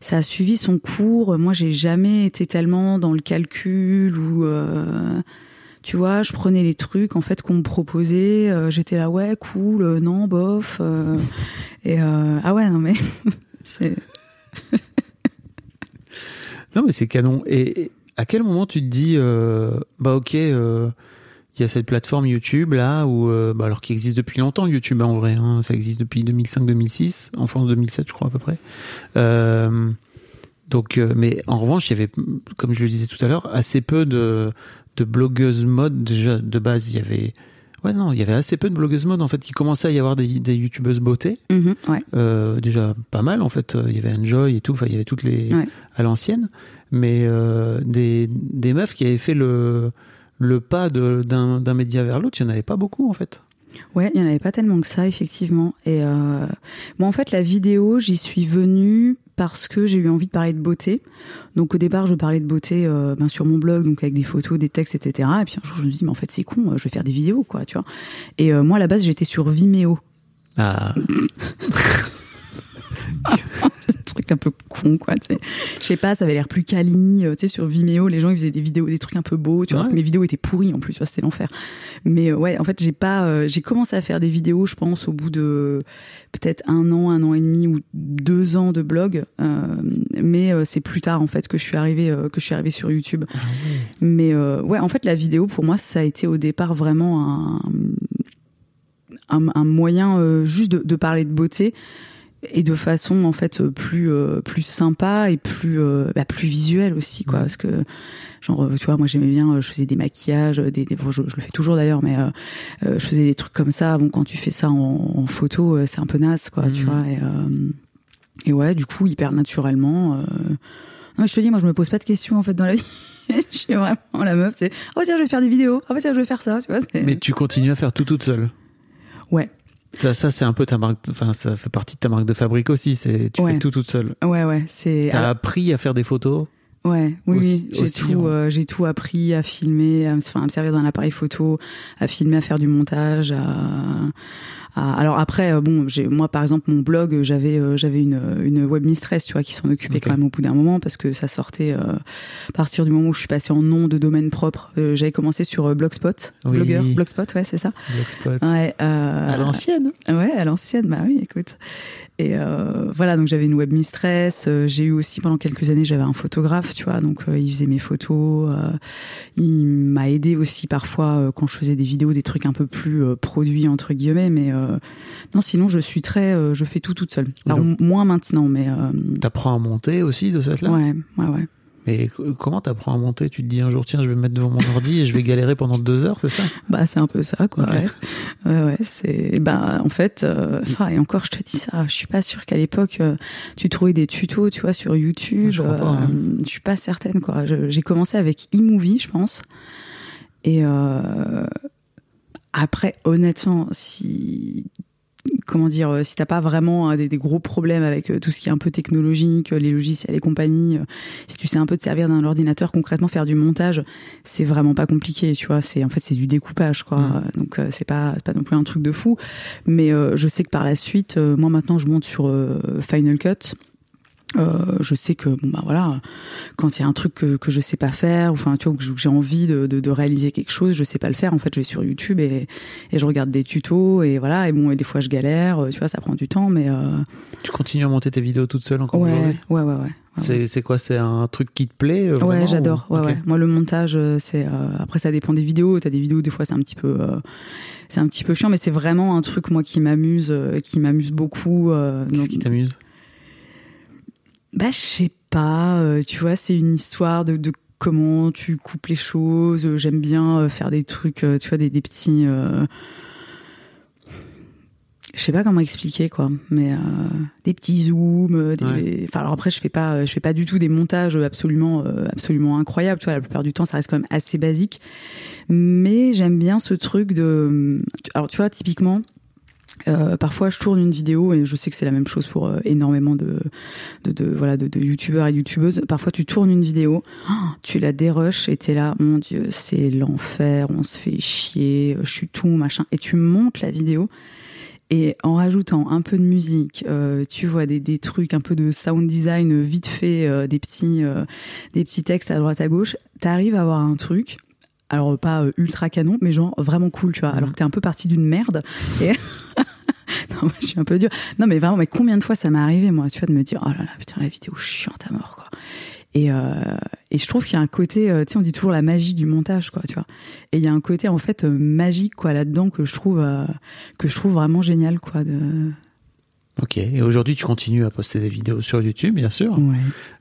ça a suivi son cours. Moi, j'ai jamais été tellement dans le calcul ou tu vois, je prenais les trucs en fait qu'on me proposait, j'étais là ouais cool, non bof, [LAUGHS] et ah ouais non mais [LAUGHS] c'est non mais c'est canon. Et à quel moment tu te dis bah ok il y a cette plateforme YouTube là où euh, bah, alors qui existe depuis longtemps YouTube en vrai hein, ça existe depuis 2005-2006 en France 2007 je crois à peu près euh, donc euh, mais en revanche il y avait comme je le disais tout à l'heure assez peu de de blogueuses mode déjà de base il y avait ouais non il y avait assez peu de blogueuses mode en fait qui commençait à y avoir des, des youtubeuses beauté mhm, ouais. euh, déjà pas mal en fait il y avait Enjoy et tout enfin il y avait toutes les Ouais. à l'ancienne mais euh, des des meufs qui avaient fait le le pas de- d'un d'un média vers l'autre, il n'y en avait pas beaucoup en fait. Ouais, il n'y en avait pas tellement que ça, effectivement. Et euh, moi, en fait, la vidéo, j'y suis venue parce que j'ai eu envie de parler de beauté. Donc, au départ, je parlais de beauté euh, ben, sur mon blog, donc avec des photos, des textes, etc. Et puis un jour, je me suis dit, mais en fait, c'est con, euh, je vais faire des vidéos, quoi, tu vois. Et euh, moi, à la base, j'étais sur Vimeo. Ah, [LAUGHS] [LAUGHS] truc un peu con, quoi, tu sais. Je sais pas, ça avait l'air plus quali, euh, tu sais, sur Vimeo, les gens, ils faisaient des vidéos, des trucs un peu beaux, tu vois, Ouais. mes vidéos étaient pourries, en plus, c'était l'enfer. Mais euh, ouais, en fait, j'ai pas, euh, j'ai commencé à faire des vidéos, je pense, au bout de peut-être un an, un an et demi ou deux ans de blog, euh, mais c'est plus tard, en fait, que je suis arrivée, que je suis arrivée sur YouTube. Mais euh, ouais, en fait, la vidéo, pour moi, ça a été au départ vraiment un, un, un moyen juste de, de parler de beauté et de façon en fait euh, plus euh, plus sympa et plus euh, bah, plus visuelle aussi quoi. Parce que genre tu vois moi j'aimais bien je faisais des maquillages des, des bon, je, je le fais toujours d'ailleurs mais euh, je faisais des trucs comme ça. Bon quand tu fais ça en, en photo c'est un peu naze quoi tu Mhm. vois et, et ouais du coup hyper naturellement non, mais je te dis moi je me pose pas de questions en fait dans la vie. [LAUGHS] Je suis vraiment la meuf c'est oh tiens je vais faire des vidéos. Oh tiens je vais faire ça tu vois mais tu continues à faire tout toute seule? ouais Ça, ça c'est un peu ta marque, enfin ça fait partie de ta marque de fabrique aussi. C'est tu Ouais. fais tout toute seule. ouais ouais c'est T'as alors- appris à faire à faire Ouais, oui, Aussi- oui, j'ai tout, hein. euh, j'ai tout appris à filmer, à enfin, à me servir d'un appareil photo, à filmer, à faire du montage. À, à- alors après, euh, bon, j'ai, moi par exemple, mon blog, euh, j'avais, euh, j'avais une, une web mistress, tu vois, qui s'en occupait quand même au bout d'un moment parce que ça sortait euh, à partir du moment où je suis passée en nom de domaine propre. Euh, j'avais commencé sur Blogspot, Oui. blogueur, Blogspot, ouais, c'est ça. Blogspot. Ouais, euh, À l'ancienne. Ouais, à l'ancienne, bah oui, écoute. Et euh, voilà, donc j'avais une web mistress. euh, j'ai eu aussi pendant quelques années, j'avais un photographe, tu vois, donc euh, il faisait mes photos. euh, il m'a aidé aussi parfois euh, quand je faisais des vidéos, des trucs un peu plus euh, produits entre guillemets. Mais euh, non, sinon je suis très, euh, je fais tout toute seule. Alors Donc- moins maintenant, mais euh, T'apprends à monter aussi de cette là. ouais, ouais, ouais. C- comment t'apprends à monter? Tu te dis un jour tiens je vais me mettre devant mon ordi et je vais galérer pendant deux heures, c'est ça? [LAUGHS] Bah c'est un peu ça quoi. Ouais. ouais, ouais, c'est bah en fait euh, enfin et encore je te dis ça, je suis pas sûre qu'à l'époque euh, tu trouvais des tutos, tu vois sur YouTube, Je crois pas, hein. je suis pas certaine quoi. J'ai commencé avec eMovie, je pense. Et euh, après honnêtement, si comment dire, euh, si t'as pas vraiment euh, des, des gros problèmes avec euh, tout ce qui est un peu technologique, les logiciels et compagnie, si tu sais un peu te servir d'un ordinateur, concrètement faire du montage, c'est vraiment pas compliqué, tu vois. C'est en fait c'est du découpage, quoi. Mm. Donc euh, c'est pas pas non plus un truc de fou. Mais euh, je sais que par la suite, euh, moi maintenant je monte sur euh, Final Cut. Euh, je sais que bon bah voilà quand il y a un truc que, que je sais pas faire enfin tu vois que j'ai envie de, de, de réaliser quelque chose je sais pas le faire en fait je vais sur YouTube et, et je regarde des tutos et voilà et bon et des fois je galère tu vois ça prend du temps mais euh, Tu continues à monter tes vidéos toute seule encore ouais, ouais ouais ouais ouais C'est c'est quoi? C'est un truc qui te plaît euh, Ouais, j'adore. ou- Ouais, ouais. Moi, le montage, euh, c'est euh, après ça dépend des vidéos. T'as des vidéos, des fois, c'est un petit peu, euh, c'est un petit peu chiant, mais c'est vraiment un truc moi qui m'amuse, euh, qui m'amuse beaucoup. euh, Qu'est-ce donc- qui t'amuse? Bah, je sais pas. euh, tu vois, c'est une histoire de, de comment tu coupes les choses. Euh, J'aime bien euh, faire des trucs, tu vois, des, des petits. euh, je sais pas comment expliquer quoi, mais euh, des petits zooms, des, Ouais. enfin alors après je fais pas, je fais pas du tout des montages absolument, absolument incroyables. Tu vois, la plupart du temps ça reste quand même assez basique, mais j'aime bien ce truc de, alors tu vois typiquement. Euh, parfois, je tourne une vidéo et je sais que c'est la même chose pour euh, énormément de, voilà de, de youtubeurs et youtubeuses. Parfois, tu tournes une vidéo, oh, tu la dérushes et t'es là, mon dieu, c'est l'enfer, on se fait chier, euh, je suis tout machin, et tu montes la vidéo Et en rajoutant un peu de musique, tu vois des, trucs, un peu de sound design vite fait, des petits des petits textes à droite à gauche, t'arrives à avoir un truc. Alors pas euh, ultra canon, mais genre vraiment cool, tu vois. Alors que t'es un peu parti d'une merde. Et [LAUGHS] non, moi, je suis un peu dur. Non, mais vraiment, mais combien de fois ça m'est arrivé, moi, tu vois, de me dire, oh là là, putain, la vidéo chiante à mort, quoi. Et, euh, et je trouve qu'il y a un côté, euh, tu sais, on dit toujours la magie du montage, quoi, tu vois. Et il y a un côté en fait euh, magique, quoi, là-dedans que je trouve euh, que je trouve vraiment génial, quoi. De... Ok. Et aujourd'hui, tu continues à poster des vidéos sur YouTube, bien sûr. Ouais.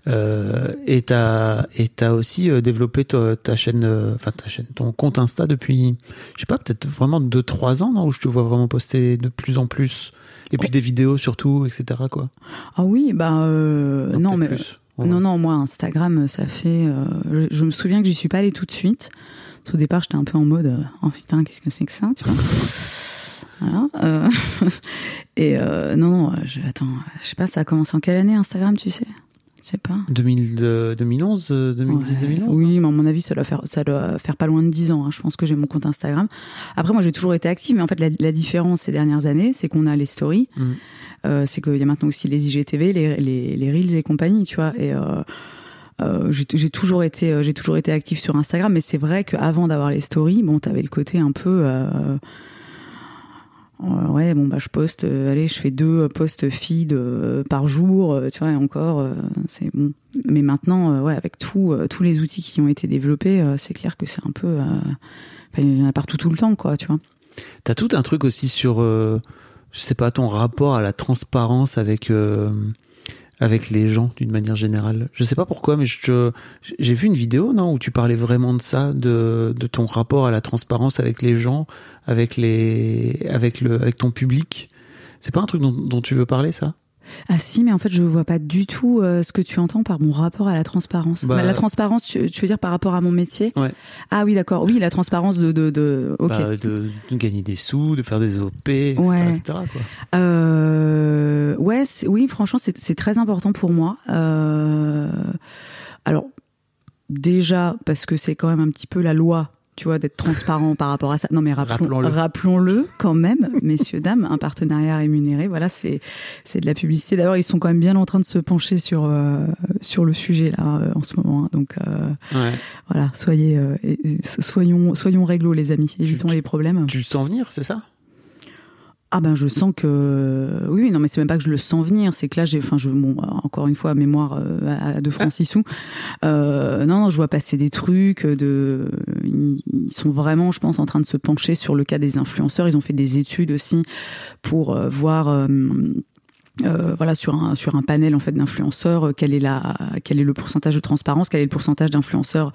Euh, et t'as et t'as aussi euh, développé ta, ta chaîne, euh, enfin ta chaîne, ton compte Insta depuis, je sais pas, peut-être vraiment deux trois ans, non, où je te vois vraiment poster de plus en plus. Et puis des vidéos surtout, etc. Quoi. Ah oui, bah euh, non, mais plus. Non, non, moi Instagram, ça fait. euh, je, je me souviens que j'y suis pas allée tout de suite. Au départ, j'étais un peu en mode, oh putain, qu'est-ce que c'est que ça, tu vois. Voilà. euh, [LAUGHS] et euh, non, non, je, attends, je sais pas, ça a commencé en quelle année Instagram, tu sais? Je sais pas. 2000, euh, 2011, euh, 2010, Ouais. 2011. Oui, mais à mon avis, ça doit faire, ça doit faire pas loin de 10 ans. hein. Je pense que j'ai mon compte Instagram. Après, moi, j'ai toujours été active, mais en fait, la, la différence ces dernières années, c'est qu'on a les stories. Mm. Euh, c'est qu'il y a maintenant aussi les IGTV, les, les, les Reels et compagnie, tu vois. Et euh, euh, j'ai toujours été, euh, j'ai toujours été active sur Instagram, mais c'est vrai qu'avant d'avoir les stories, bon, t'avais le côté un peu. Euh, euh, ouais, bon bah je poste, euh, allez, je fais deux euh, posts feed euh, par jour, euh, tu vois, et encore, euh, c'est bon. Mais maintenant, euh, ouais, avec tout, euh, tous les outils qui ont été développés, euh, c'est clair que c'est un peu, euh, il y en a partout tout le temps, quoi, tu vois. T'as tout un truc aussi sur, euh, je sais pas, ton rapport à la transparence avec euh, avec les gens d'une manière générale. Je sais pas pourquoi, mais j'ai vu une vidéo non où tu parlais vraiment de ça, de de ton rapport à la transparence avec les gens, avec les avec le avec ton public. C'est pas un truc dont tu veux parler ça? Ah si, mais en fait, je vois pas du tout euh, ce que tu entends par mon rapport à la transparence. Bah- la transparence, tu, tu veux dire par rapport à mon métier Ouais. Ah oui, d'accord. Oui, la transparence de, de, de... ok. Bah, de, de gagner des sous, de faire des OP, etc. Ouais. etc., quoi. Euh, ouais, oui, franchement, c'est c'est très important pour moi. Euh, alors, déjà, parce que c'est quand même un petit peu la loi, tu vois, d'être transparent par rapport à ça. Non, mais rappelons- Rappelons-le. quand même, [LAUGHS] messieurs, dames, un partenariat rémunéré, voilà, c'est c'est de la publicité. D'ailleurs, ils sont quand même bien en train de se pencher sur euh, sur le sujet là euh, en ce moment. hein. donc euh, Ouais. voilà, soyez euh, soyons soyons réglo, les amis, évitons tu- les problèmes. Tu le sens venir, c'est ça? Ah ben je sens que oui oui, non mais c'est même pas que je le sens venir c'est que là j'ai enfin je bon encore une fois mémoire euh, de Francisou euh, non je vois passer des trucs de ils, sont vraiment je pense en train de se pencher sur le cas des influenceurs. Ils ont fait des études aussi pour euh, voir euh, euh, voilà sur un sur un panel en fait d'influenceurs euh, quel est la quel est le pourcentage de transparence quel est le pourcentage d'influenceurs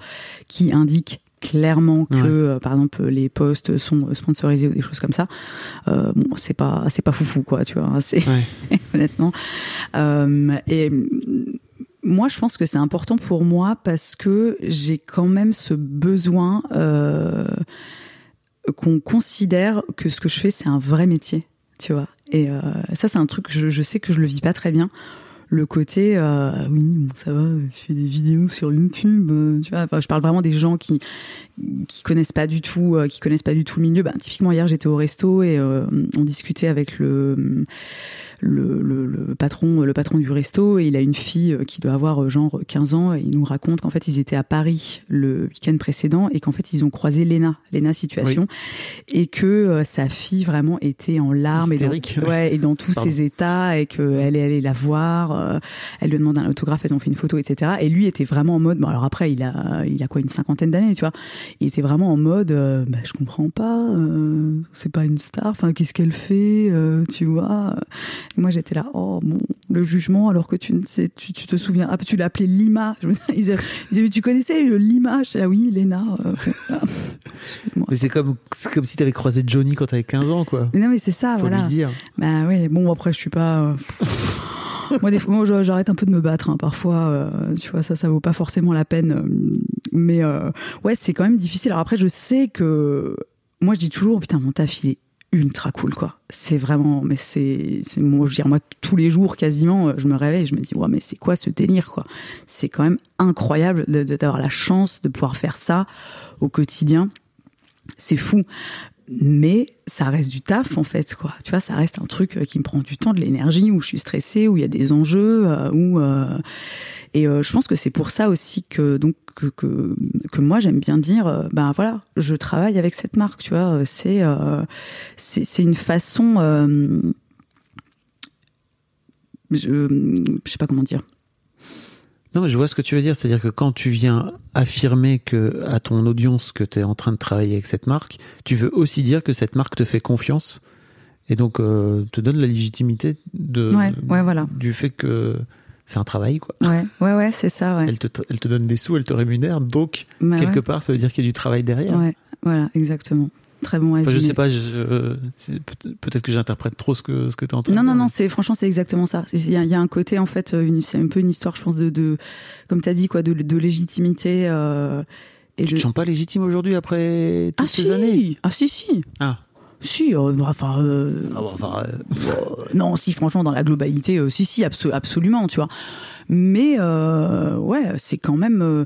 qui indiquent clairement que Ouais. euh, par exemple les posts sont sponsorisés ou des choses comme ça euh, bon c'est pas c'est pas foufou quoi tu vois hein, c'est Ouais. [LAUGHS] honnêtement euh, et moi je pense que c'est important pour moi parce que j'ai quand même ce besoin euh, qu'on considère que ce que je fais c'est un vrai métier tu vois et euh, ça c'est un truc je, je sais que je le vis pas très bien le côté euh, oui bon ça va tu fais des vidéos sur YouTube euh, tu vois. Je parle vraiment des gens qui qui connaissent pas du tout euh, qui connaissent pas du tout le milieu. Bah, typiquement hier j'étais au resto et on discutait avec le le, le, le patron le patron du resto et il a une fille euh, qui doit avoir euh, genre 15 ans et il nous raconte qu'en fait ils étaient à Paris le week-end précédent et qu'en fait ils ont croisé Lena Lena situation et que euh, sa fille vraiment était en larmes et dans, ouais. et dans tous Pardon. ses états et qu'elle est allée la voir euh, elle lui a demandé un autographe elles ont fait une photo etc et lui était vraiment en mode bon alors après il a il a quoi une cinquantaine d'années tu vois il était vraiment en mode euh, bah, je comprends pas c'est pas une star enfin qu'est-ce qu'elle fait tu vois et moi j'étais là oh bon le jugement alors que tu ne sais tu, tu te souviens ah tu l'as appelé Lima [LAUGHS] je me disais, ils disaient, ils mais tu connaissais le Lima? J'étais là oui Lena euh, ah. [LAUGHS] Mais c'est comme, comme si t'avais croisé Johnny quand t'avais 15 ans, quoi. mais non mais c'est ça Faut voilà lui dire. bah oui, bon après je suis pas. euh, [LAUGHS] moi des fois, moi, je- j'arrête un peu de me battre hein, parfois. euh, tu vois ça, ça vaut pas forcément la peine. mais ouais, c'est quand même difficile. Alors après, je sais que moi je dis toujours putain mon taf il est ultra cool quoi. C'est vraiment, mais c'est, moi je veux dire moi tous les jours quasiment, euh, je me réveille, et je me dis ouais mais c'est quoi ce délire quoi? C'est quand même incroyable d'avoir la chance de pouvoir faire ça au quotidien. C'est fou. mais ça reste du taf en fait quoi tu vois ça reste un truc qui me prend du temps de l'énergie où je suis stressée où il y a des enjeux où et je pense que c'est pour ça aussi que donc que que, que moi j'aime bien dire ben voilà je travaille avec cette marque tu vois c'est c'est c'est une façon je je sais pas comment dire non, mais je vois ce que tu veux dire. C'est-à-dire que quand tu viens affirmer que, à ton audience que tu es en train de travailler avec cette marque, tu veux aussi dire que cette marque te fait confiance et donc euh, te donne la légitimité de, ouais, ouais, voilà. du fait que c'est un travail, quoi. Ouais, ouais, ouais, c'est ça, ouais. Elle te, elle te donne des sous, elle te rémunère, donc, bah quelque part, ça veut dire qu'il y a du travail derrière. Ouais, voilà, exactement très bon enfin, je sais pas, peut-être que j'interprète trop ce que ce que tu es en train non, de. Non, non, c'est franchement c'est exactement ça. Il y, a un côté en fait, c'est un peu une histoire, je pense, de, de comme tu as dit quoi, de, de légitimité. Euh, et tu de... te sens pas légitime aujourd'hui après toutes ah, ces si années? Ah si si. Ah. Si, euh, enfin, euh, ah, bon, enfin non, si franchement dans la globalité, si si, abso absolument, tu vois. Mais ouais, c'est quand même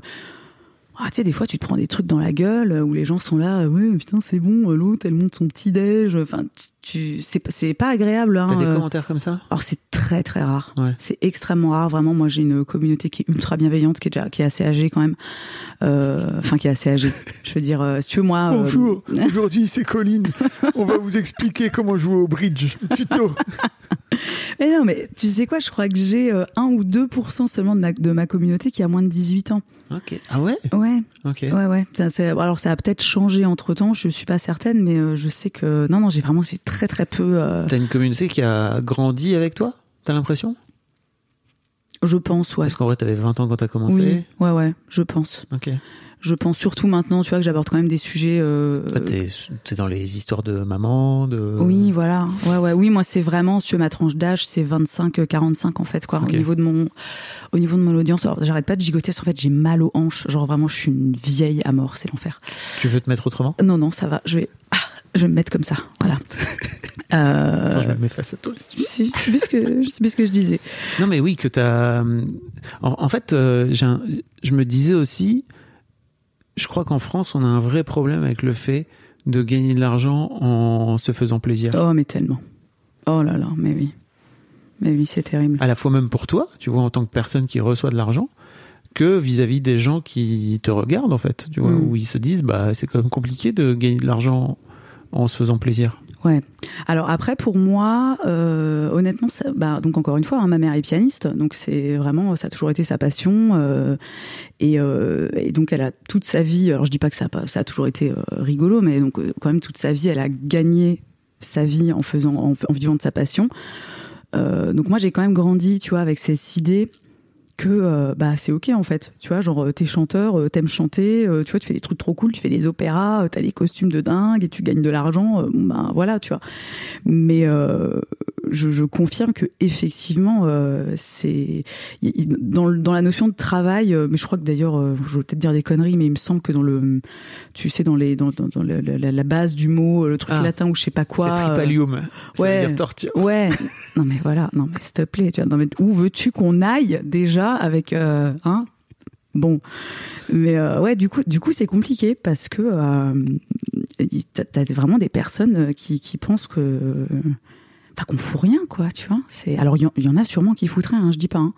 ah, tu sais, des fois, tu te prends des trucs dans la gueule où les gens sont là, ouais, putain, c'est bon, l'autre, elle monte son petit déj. Enfin, tu, c'est, c'est pas agréable. Hein, T'as des commentaires comme ça? Alors, c'est très, très rare. Ouais. C'est extrêmement rare. Vraiment, moi, j'ai une communauté qui est ultra bienveillante, qui est déjà, qui est assez âgée quand même. Enfin, qui est assez âgée. [LAUGHS] Je veux dire, si tu veux, moi. Bonjour. [LAUGHS] Aujourd'hui, c'est Colline. On va vous expliquer comment jouer au bridge. Tuto. [LAUGHS] mais non, mais tu sais quoi Je crois que j'ai 1 ou 2% seulement de ma, de ma communauté qui a moins de 18 ans. Ok. Ah ouais Ouais. Ok. Ouais, ouais. Ça, alors, ça a peut-être changé entre temps, je suis pas certaine, mais je sais que. Non, non, j'ai vraiment j'ai très, très peu. Euh... T'as une communauté qui a grandi avec toi T'as l'impression? Je pense, ouais. Parce qu'en vrai, t'avais 20 ans quand t'as commencé Oui, ouais, ouais, je pense. Ok. Je pense surtout maintenant, tu vois, que j'aborde quand même des sujets. Euh... Bah, t'es, t'es dans les histoires de maman, de. Oui, voilà. Ouais, ouais. Oui, moi, c'est vraiment sur ma tranche d'âge, c'est 25-45 en fait, quoi. Okay. Au niveau de mon, au niveau de mon audience, alors, j'arrête pas de gigoter. Parce qu'en fait, j'ai mal aux hanches. Genre vraiment, je suis une vieille à mort. C'est l'enfer. Tu veux te mettre autrement? Non, non, ça va. Je vais, ah, je vais me mettre comme ça. Voilà. Euh... [LAUGHS] Attends, je me mets face à toi. Si, sais plus ce que, je sais plus ce que je disais. Non, mais oui, que t'as. En, en fait, euh, j'ai un... je me disais aussi je crois qu'en France, on a un vrai problème avec le fait de gagner de l'argent en se faisant plaisir. Oh, mais tellement. Oh là là, mais oui. Mais oui, c'est terrible. À la fois même pour toi, tu vois, en tant que personne qui reçoit de l'argent, que vis-à-vis des gens qui te regardent, en fait, tu vois, Mm. où ils se disent, bah, c'est quand même compliqué de gagner de l'argent en se faisant plaisir. Ouais. Alors après, pour moi, euh, honnêtement, bah, donc encore une fois, hein, ma mère est pianiste, donc c'est vraiment, ça a toujours été sa passion, euh, et, euh, et, donc elle a toute sa vie. Alors je dis pas que ça a, ça a toujours été euh, rigolo, mais donc quand même toute sa vie, elle a gagné sa vie en faisant, en, en vivant de sa passion. Euh, donc moi, j'ai quand même grandi, tu vois, avec cette idée que euh, bah c'est ok en fait. Tu vois genre t'es chanteur euh, t'aimes chanter euh, tu vois tu fais des trucs trop cool tu fais des opéras euh, t'as des costumes de dingue et tu gagnes de l'argent ben voilà tu vois. Mais euh, je, je, confirme que effectivement euh, c'est dans, dans la notion de travail mais je crois que d'ailleurs je vais peut-être dire des conneries mais il me semble que dans le tu sais dans les dans, dans, la, la, base du mot le truc ah, latin ou je sais pas quoi c'est tripalium. Ça ouais. veut dire torture. Ouais. Non mais voilà. Non mais s'il te plaît tu vois. Non mais où veux-tu qu'on aille déjà avec euh, hein bon mais euh, ouais du coup du coup c'est compliqué parce que euh, t'as vraiment des personnes qui, qui pensent que enfin qu'on fout rien quoi tu vois c'est alors il y, y, en a sûrement qui foutent rien hein, je dis pas hein.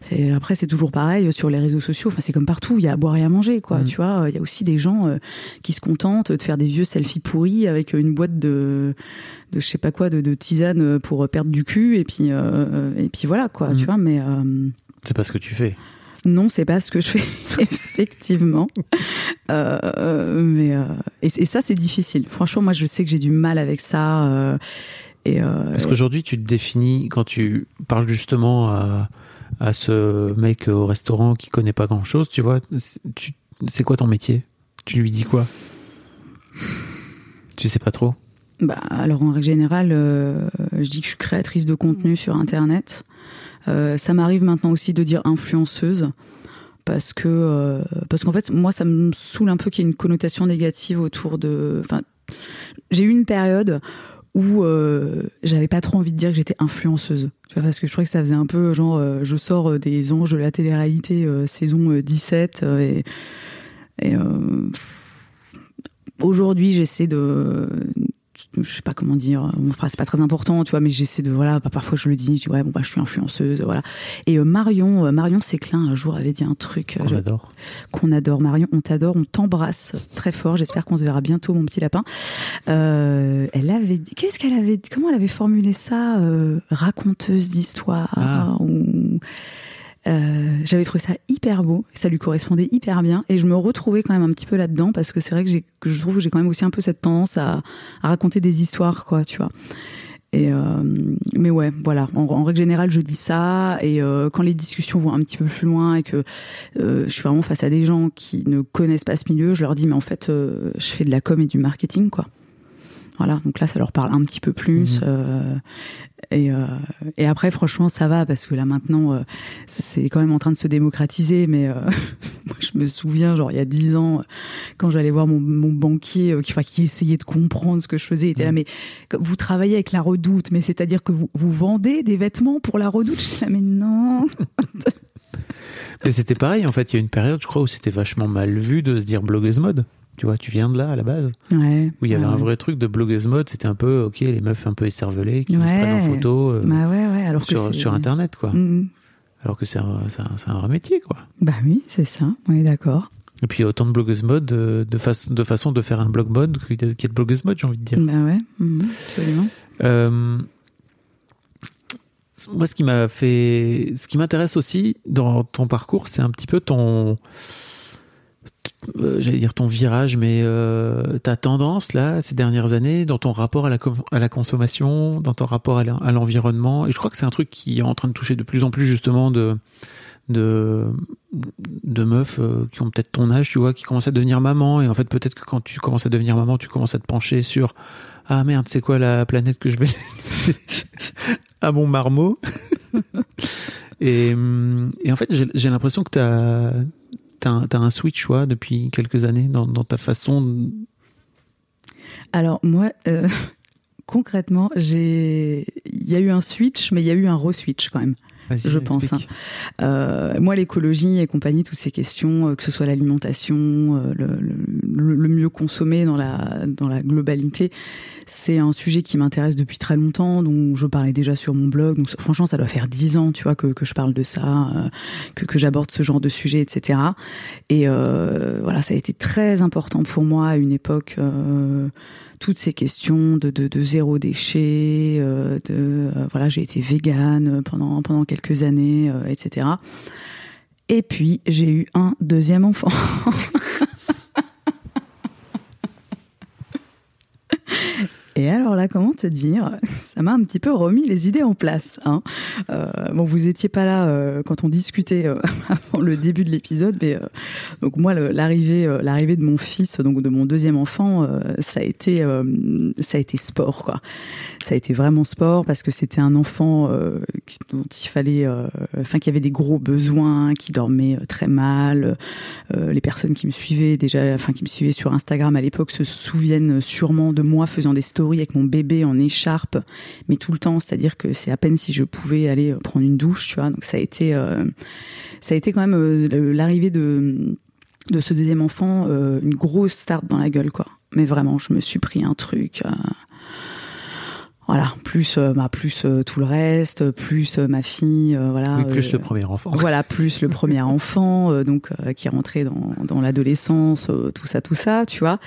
c'est après c'est toujours pareil sur les réseaux sociaux enfin c'est comme partout il y a à boire et à manger quoi Mm. mmh. tu vois il y a aussi des gens euh, qui se contentent de faire des vieux selfies pourris avec une boîte de de je sais pas quoi de, de tisane pour perdre du cul et puis euh, et puis voilà quoi Mm. tu vois mais euh, c'est pas ce que tu fais non, c'est pas ce que je fais, [LAUGHS] effectivement. Euh, mais euh, et, et, ça, c'est difficile. Franchement, moi, je sais que j'ai du mal avec ça. Euh, et Parce qu'aujourd'hui, tu te définis quand tu parles justement à, à ce mec au restaurant qui connaît pas grand-chose. Tu vois, c'est quoi ton métier? Tu lui dis quoi? Tu sais pas trop? Bah, alors en règle générale, euh, je dis que je suis créatrice de contenu sur Internet. Euh, ça m'arrive maintenant aussi de dire influenceuse parce que euh, parce qu'en fait moi ça me saoule un peu qu'il y ait une connotation négative autour de. Enfin, j'ai eu une période où euh, j'avais pas trop envie de dire que j'étais influenceuse. Parce que je trouvais que ça faisait un peu genre euh, je sors des anges de la télé-réalité saison 17 et, et aujourd'hui, j'essaie de je sais pas comment dire enfin c'est pas très important tu vois mais j'essaie de voilà bah, parfois je le dis je dis ouais bon bah je suis influenceuse voilà et euh, Marion euh, Marion Séclin un jour avait dit un truc Qu'on adore. qu'on adore Marion on t'adore on t'embrasse très fort j'espère qu'on se verra bientôt mon petit lapin Euh, elle avait dit qu'est-ce qu'elle avait comment elle avait formulé ça euh, raconteuse d'histoire Ah. ou euh, j'avais trouvé ça hyper beau, ça lui correspondait hyper bien, et je me retrouvais quand même un petit peu là-dedans parce que c'est vrai que, je trouve que j'ai quand même aussi un peu cette tendance à, raconter des histoires, quoi, tu vois. Et euh, mais ouais, voilà. En, règle générale, je dis ça. Et euh, quand les discussions vont un petit peu plus loin et que je suis vraiment face à des gens qui ne connaissent pas ce milieu, je leur dis mais en fait, je fais de la com et du marketing, quoi. Voilà. Donc là, ça leur parle un petit peu plus. Mhm. euh, et, euh, et après, franchement, ça va parce que là maintenant, euh, c'est quand même en train de se démocratiser. Mais [LAUGHS] moi, je me souviens, genre il y a dix ans, quand j'allais voir mon, mon banquier qui, enfin, qui essayait de comprendre ce que je faisais, il était là, mais vous travaillez avec la Redoute, mais c'est-à-dire que vous, vous vendez des vêtements pour la Redoute? Je suis là, mais non. [LAUGHS] Mais c'était pareil, en fait, il y a une période, je crois, où c'était vachement mal vu de se dire blogueuse mode. Tu vois, tu viens de là à la base, Ouais. où il y avait ouais, un vrai truc de blogueuse mode, c'était un peu, ok, les meufs un peu écervelées qui se Ouais. prennent en photo euh, Bah. Alors sur, Internet, quoi. Mhm. Alors que c'est un, vrai métier, quoi. Bah oui, c'est ça. On est d'accord. Et puis il y a autant de blogueuses mode euh, de, fa- de façon de faire un blog mode qu'il y a de blogueuses mode, j'ai envie de dire. Bah ouais, mhm, absolument. Euh, moi, ce qui m'a fait, ce qui m'intéresse aussi dans ton parcours, c'est un petit peu ton, euh, j'allais dire ton virage, mais euh, ta tendance là ces dernières années dans ton rapport à la, à la consommation, dans ton rapport à l'en- à l'environnement. Et je crois que c'est un truc qui est en train de toucher de plus en plus justement de de de meufs euh, qui ont peut-être ton âge, tu vois, qui commencent à devenir maman. Et en fait, peut-être que quand tu commences à devenir maman, tu commences à te pencher sur ah merde, c'est quoi la planète que je vais laisser [LAUGHS] à mon marmot et, et en fait, j'ai l'impression que tu as, un, t'as un switch, ouais, depuis quelques années dans, dans ta façon. de- Alors moi, euh, [LAUGHS] concrètement, j'ai, il y a eu un switch, mais il y a eu un re-switch quand même. Vas-y, Je pense, explique. Euh, moi, l'écologie et compagnie, toutes ces questions, euh, que ce soit l'alimentation, le, le- mieux consommer dans la dans la globalité, c'est un sujet qui m'intéresse depuis très longtemps, dont je parlais déjà sur mon blog. Franchement, ça doit faire dix ans, tu vois, que, je parle de ça, euh, que, j'aborde ce genre de sujet, etc. Et euh, voilà, ça a été très important pour moi à une époque. euh, toutes ces questions de, zéro déchet, voilà, j'ai été végane pendant pendant quelques années, etc. Et puis j'ai eu un deuxième enfant. [LAUGHS] Et alors là, comment te dire? Ça m'a un petit peu remis les idées en place. Hein. Euh, bon, vous étiez pas là euh, quand on discutait euh, [LAUGHS] avant le début de l'épisode, mais donc moi, l'arrivée, l'arrivée de mon fils, donc de mon deuxième enfant, ça a été, ça a été sport, quoi. Ça a été vraiment sport parce que c'était un enfant qui- dont il fallait, enfin, qui avait des gros besoins, qui dormait très mal. Les personnes qui me suivaient déjà, enfin, qui me suivaient sur Instagram à l'époque se souviennent sûrement de moi faisant des stories avec mon bébé en écharpe, mais tout le temps, c'est-à-dire que c'est à peine si je pouvais aller euh, prendre une douche, tu vois. Donc ça a été, euh, ça a été quand même euh, l'arrivée de de ce deuxième enfant, une grosse start dans la gueule, quoi. Mais vraiment, je me suis pris un truc. voilà, plus bah, plus euh, tout le reste, plus euh, ma fille, euh, voilà. Oui, plus le premier enfant. voilà, plus le premier [LAUGHS] enfant, donc qui est rentré dans, dans l'adolescence, tout ça, tout ça, tu vois.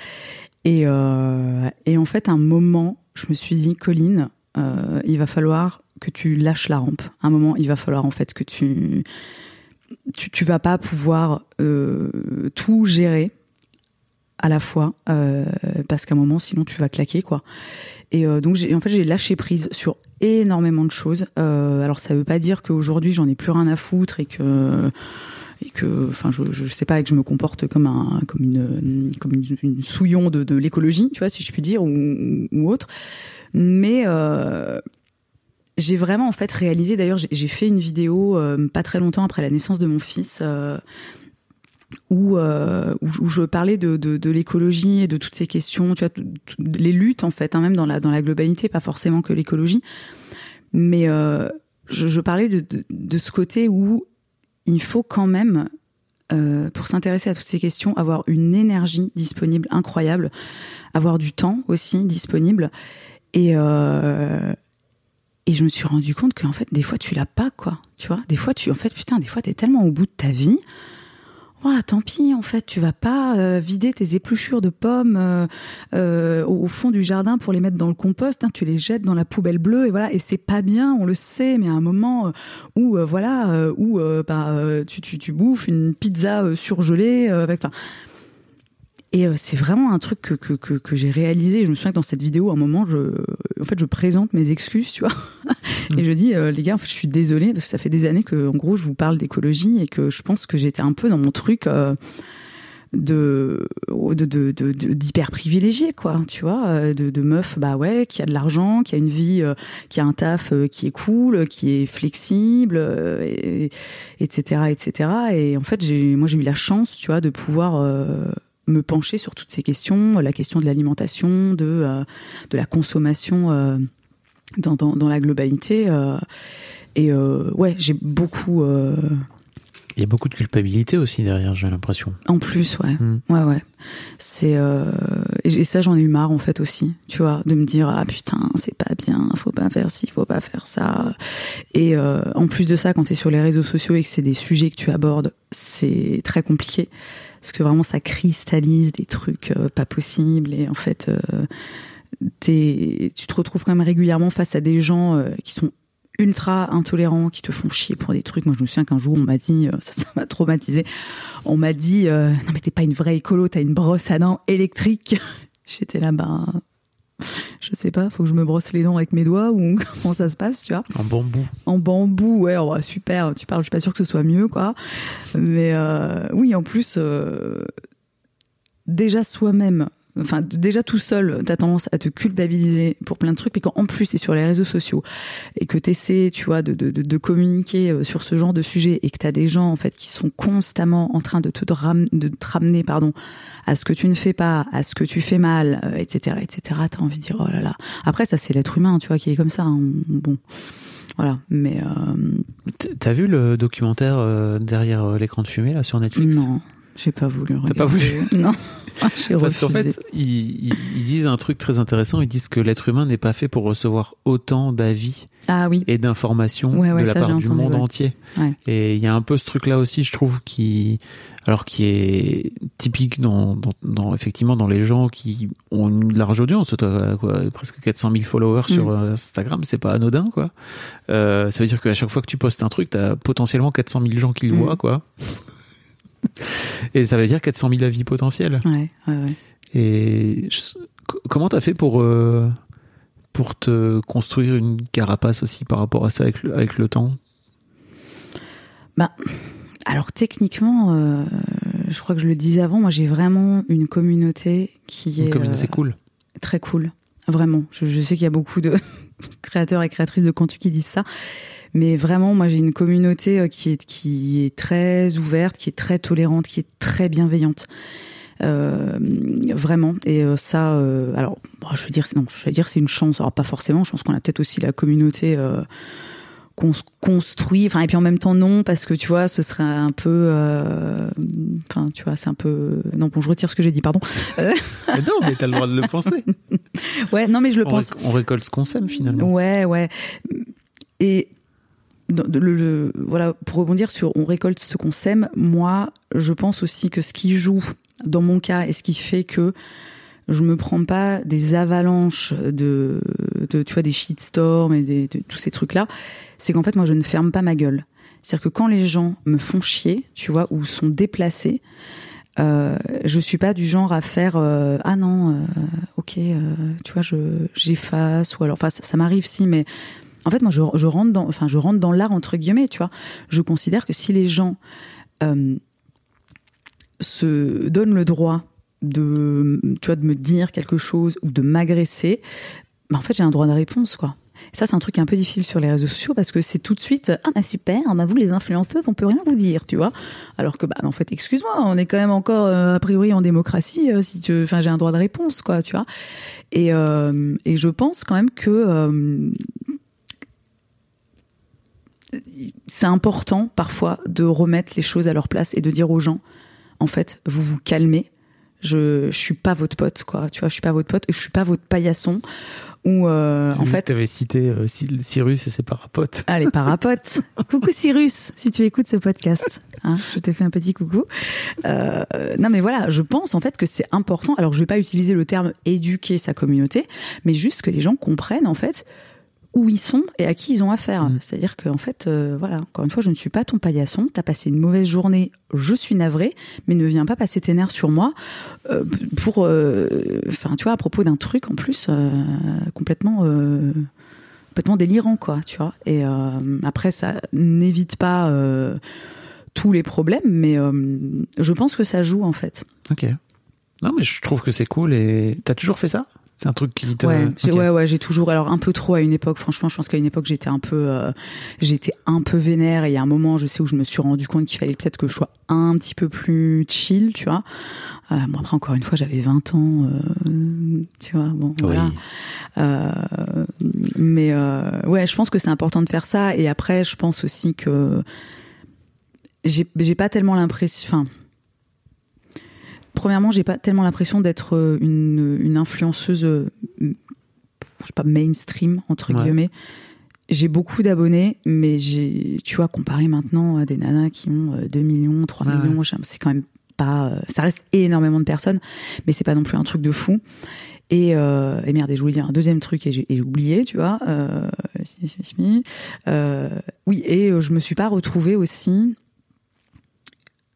Et, euh, et en fait, à un moment, je me suis dit, Colline, euh, il va falloir que tu lâches la rampe. À un moment, il va falloir en fait que tu tu, tu vas pas pouvoir euh, tout gérer à la fois euh, parce qu'à un moment, sinon tu vas claquer quoi. Et euh, donc, en fait, j'ai lâché prise sur énormément de choses. Euh, alors, ça veut pas dire qu'aujourd'hui, j'en ai plus rien à foutre et que et que, enfin, je, je sais pas, et que je me comporte comme un, comme une, comme une, souillon de, de l'écologie, tu vois, si je puis dire, ou, ou autre. Mais euh, j'ai vraiment en fait réalisé. D'ailleurs, j'ai, fait une vidéo euh, pas très longtemps après la naissance de mon fils. Euh, où, où, je parlais de, de, l'écologie et de toutes ces questions, tu vois, les luttes en fait, hein, même dans la dans la globalité, pas forcément que l'écologie, mais je, je parlais de, de ce côté où il faut quand même euh, pour s'intéresser à toutes ces questions, avoir une énergie disponible incroyable, avoir du temps aussi disponible. Et, euh, et je me suis rendu compte qu'en fait, des fois, tu l'as pas, quoi. Tu vois, des fois, tu, en fait, putain, des fois, t'es tellement au bout de ta vie. Ouais, tant pis, en fait, tu vas pas euh, vider tes épluchures de pommes euh, euh, au, fond du jardin pour les mettre dans le compost. hein, tu les jettes dans la poubelle bleue et voilà. Et c'est pas bien, on le sait, mais à un moment où voilà, où bah, tu, tu, tu bouffes une pizza surgelée avec. Et euh, c'est vraiment un truc que, que, que, que j'ai réalisé. Je me souviens que dans cette vidéo, à un moment, je, en fait, je présente mes excuses, tu vois. [LAUGHS] Et je dis, euh, les gars, en fait, je suis désolée parce que ça fait des années que, en gros, je vous parle d'écologie et que je pense que j'étais un peu dans mon truc euh, de de de de- de- d'hyper privilégié, quoi. Tu vois, euh, de, de meuf, bah ouais, qui a de l'argent, qui a une vie, euh, qui a un taf euh, qui est cool, qui est flexible, euh, et, etc., etc. Et en fait, j'ai, moi, j'ai eu la chance, tu vois, de pouvoir euh, me pencher sur toutes ces questions, la question de l'alimentation, de euh, de la consommation euh, dans, dans dans la globalité. euh, et ouais, j'ai beaucoup. Il y a beaucoup de culpabilité aussi derrière, j'ai l'impression. en plus, ouais, Mm. ouais, ouais. C'est euh, et et ça, j'en ai eu marre en fait aussi, tu vois, de me dire ah putain, c'est pas bien, faut pas faire ci, faut pas faire ça. Et euh, en plus de ça, quand t'es sur les réseaux sociaux et que c'est des sujets que tu abordes, c'est très compliqué parce que vraiment ça cristallise des trucs euh, pas possibles et en fait, euh, tu te retrouves quand même régulièrement face à des gens euh, qui sont ultra intolérants, qui te font chier pour des trucs. Moi, je me souviens qu'un jour, on m'a dit, [LAUGHS] ça, m'a traumatisé. On m'a dit, non mais t'es pas une vraie écolo, t'as une brosse à dents électrique. J'étais là, ben, je sais pas, faut que je me brosse les dents avec mes doigts ou [LAUGHS] comment ça se passe, tu vois En bambou. en bambou, ouais, oh, super, tu parles, je suis pas sûre que ce soit mieux, quoi. Mais euh, oui, en plus, euh, déjà soi-même, enfin déjà tout seul, t'as tendance à te culpabiliser pour plein de trucs, mais quand en plus t'es sur les réseaux sociaux et que t'essaies, tu vois, de, de, de, de communiquer euh, sur ce genre de sujet et que t'as des gens en fait qui sont constamment en train de te, ram- de te ramener, pardon, à ce que tu ne fais pas, à ce que tu fais mal, euh, etc., etc. T'as envie de dire oh là là. Après ça c'est l'être humain, tu vois, qui est comme ça. hein. Bon, voilà. Mais euh, T'as vu le documentaire euh, derrière l'écran de fumée là sur Netflix? Non, j'ai pas voulu. T'as pas regarder. [LAUGHS] Non, j'ai [LAUGHS] Parce qu'en fait, ils, ils- ils disent un truc très intéressant. Ils disent que l'être humain n'est pas fait pour recevoir autant d'avis Ah oui. et d'informations Ouais, ouais, de la part du entendu, monde ouais. entier. Et il y a un peu ce truc-là aussi, je trouve, qui, alors qui est typique dans, dans, dans- effectivement dans les gens qui ont une large audience. Toi, quoi, presque 400 000 followers sur Mm. euh, Instagram, c'est pas anodin, quoi. Euh, ça veut dire qu'à chaque fois que tu postes un truc, t'as potentiellement 400 000 gens qui le Mm. voient, quoi. Et ça veut dire 400 000 avis potentiels. Ouais, ouais, ouais. Et je- comment t'as fait pour euh, pour te construire une carapace aussi par rapport à ça avec le, avec le temps? Bah, alors techniquement, euh, je crois que je le disais avant, moi j'ai vraiment une communauté qui est Une communauté euh, cool. très cool. Vraiment. Je, je sais qu'il y a beaucoup de [LAUGHS] créateurs et créatrices de contenu qui disent ça. Mais vraiment, moi, j'ai une communauté euh, qui est, qui est très ouverte, qui est très tolérante, qui est très bienveillante. Euh, vraiment. Et euh, ça, euh, alors, bon, je veux dire, c'est- non, je veux dire, c'est une chance. Alors, pas forcément. Je pense qu'on a peut-être aussi la communauté euh, qu'on se construit. Enfin, et puis en même temps, non, parce que tu vois, ce serait un peu. Enfin, tu vois, c'est un peu. Non, bon, je retire ce que j'ai dit, pardon. Mais non, mais t'as le droit de le penser. [LAUGHS] ouais, non, mais je le On, pense. réc- on récolte ce qu'on sème finalement. Ouais, ouais. Et voilà, pour rebondir sur on récolte ce qu'on sème, moi, je pense aussi que ce qui joue dans mon cas et ce qui fait que je me prends pas des avalanches de, de tu vois, des shitstorms et de tous ces trucs-là, c'est qu'en fait, moi, je ne ferme pas ma gueule. C'est-à-dire que quand les gens me font chier, tu vois, ou sont déplacés, euh, je suis pas du genre à faire euh, ah non euh, ok euh, tu vois je j'efface ou alors enfin ça, ça m'arrive si mais en fait moi je, rentre dans enfin je rentre dans l'art entre guillemets tu vois je considère que si les gens euh, se donnent le droit de tu vois de me dire quelque chose ou de m'agresser bah en fait j'ai un droit de réponse quoi ça, c'est un truc un peu difficile sur les réseaux sociaux parce que c'est tout de suite ah bah super, bah vous les influenceuses, on peut rien vous dire, tu vois. Alors que bah en fait, excuse-moi, on est quand même encore euh, a priori en démocratie. euh, si tu, enfin j'ai un droit de réponse, quoi, tu vois. Et je pense quand même que c'est important parfois de remettre les choses à leur place et de dire aux gens, en fait, vous vous calmez. Je, je suis pas votre pote, quoi. Tu vois, je suis pas votre pote, je suis pas votre paillasson. Ou euh, en fait, tu avais cité euh, Cyrus et ses parapotes. Ah, les parapotes. [LAUGHS] coucou Cyrus, si tu écoutes ce podcast, hein, je te fais un petit coucou. Euh, non, mais voilà, je pense en fait que c'est important. Alors, je vais pas utiliser le terme éduquer sa communauté, mais juste que les gens comprennent en fait où ils sont et à qui ils ont affaire. Mm. C'est-à-dire qu'en fait, euh, voilà, encore une fois, je ne suis pas ton paillasson. T'as passé une mauvaise journée, je suis navré, mais ne viens pas passer tes nerfs sur moi euh, pour, euh, enfin, tu vois, à propos d'un truc en plus complètement, complètement délirant, quoi, tu vois. Et après, ça n'évite pas tous les problèmes, mais je pense que ça joue en fait. Ok. Non, mais je trouve que c'est cool. Et t'as toujours fait ça? C'est un truc qui te. Ouais, ouais, ouais, j'ai toujours. Alors un peu trop à une époque. Franchement, je pense qu'à une époque j'étais un peu, euh, j'étais un peu vénère. Et il y a un moment, je sais où je me suis rendu compte qu'il fallait peut-être que je sois un petit peu plus chill, tu vois. Euh, bon après encore une fois, j'avais 20 ans, euh, tu vois. Bon, voilà. Euh, mais ouais, je pense que c'est important de faire ça. Et après, je pense aussi que j'ai, j'ai pas tellement l'impression. Enfin premièrement, j'ai pas tellement l'impression d'être euh, une, une, influenceuse, euh, je sais pas, mainstream, entre guillemets. J'ai beaucoup d'abonnés, mais j'ai, tu vois, comparé maintenant à des nanas qui ont 2 euh, millions, 3 millions, c'est quand même pas, ça reste énormément de personnes, mais c'est pas non plus un truc de fou. Et, et merde, et je voulais dire un deuxième truc et j'ai oublié, tu vois. Euh, oui, et je me suis pas retrouvée aussi.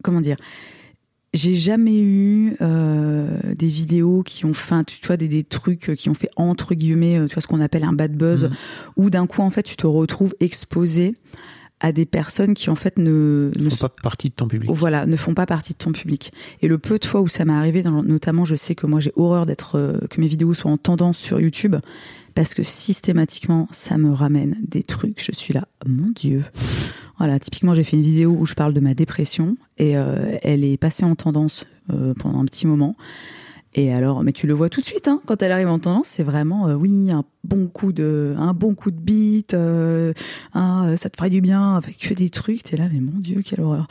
Comment dire j'ai jamais eu euh, des vidéos qui ont fait, tu vois, des, des, trucs qui ont fait entre guillemets, euh, tu vois, ce qu'on appelle un bad buzz, mmh. où d'un coup, en fait, tu te retrouves exposé à des personnes qui en fait ne ne font pas partie de ton public. Voilà, ne font pas partie de ton public. Et le peu de fois où ça m'est arrivé, dans, notamment, je sais que moi j'ai horreur d'être euh, que mes vidéos soient en tendance sur YouTube parce que systématiquement ça me ramène des trucs. Je suis là, mon Dieu. Voilà, typiquement, j'ai fait une vidéo où je parle de ma dépression et euh, elle est passée en tendance euh, pendant un petit moment. Et alors, mais tu le vois tout de suite, hein, quand elle arrive en tendance, c'est vraiment, euh, oui, un bon coup de, un bon coup de beat, ça te ferait du bien, avec que des trucs. T'es là, mais mon Dieu, quelle horreur.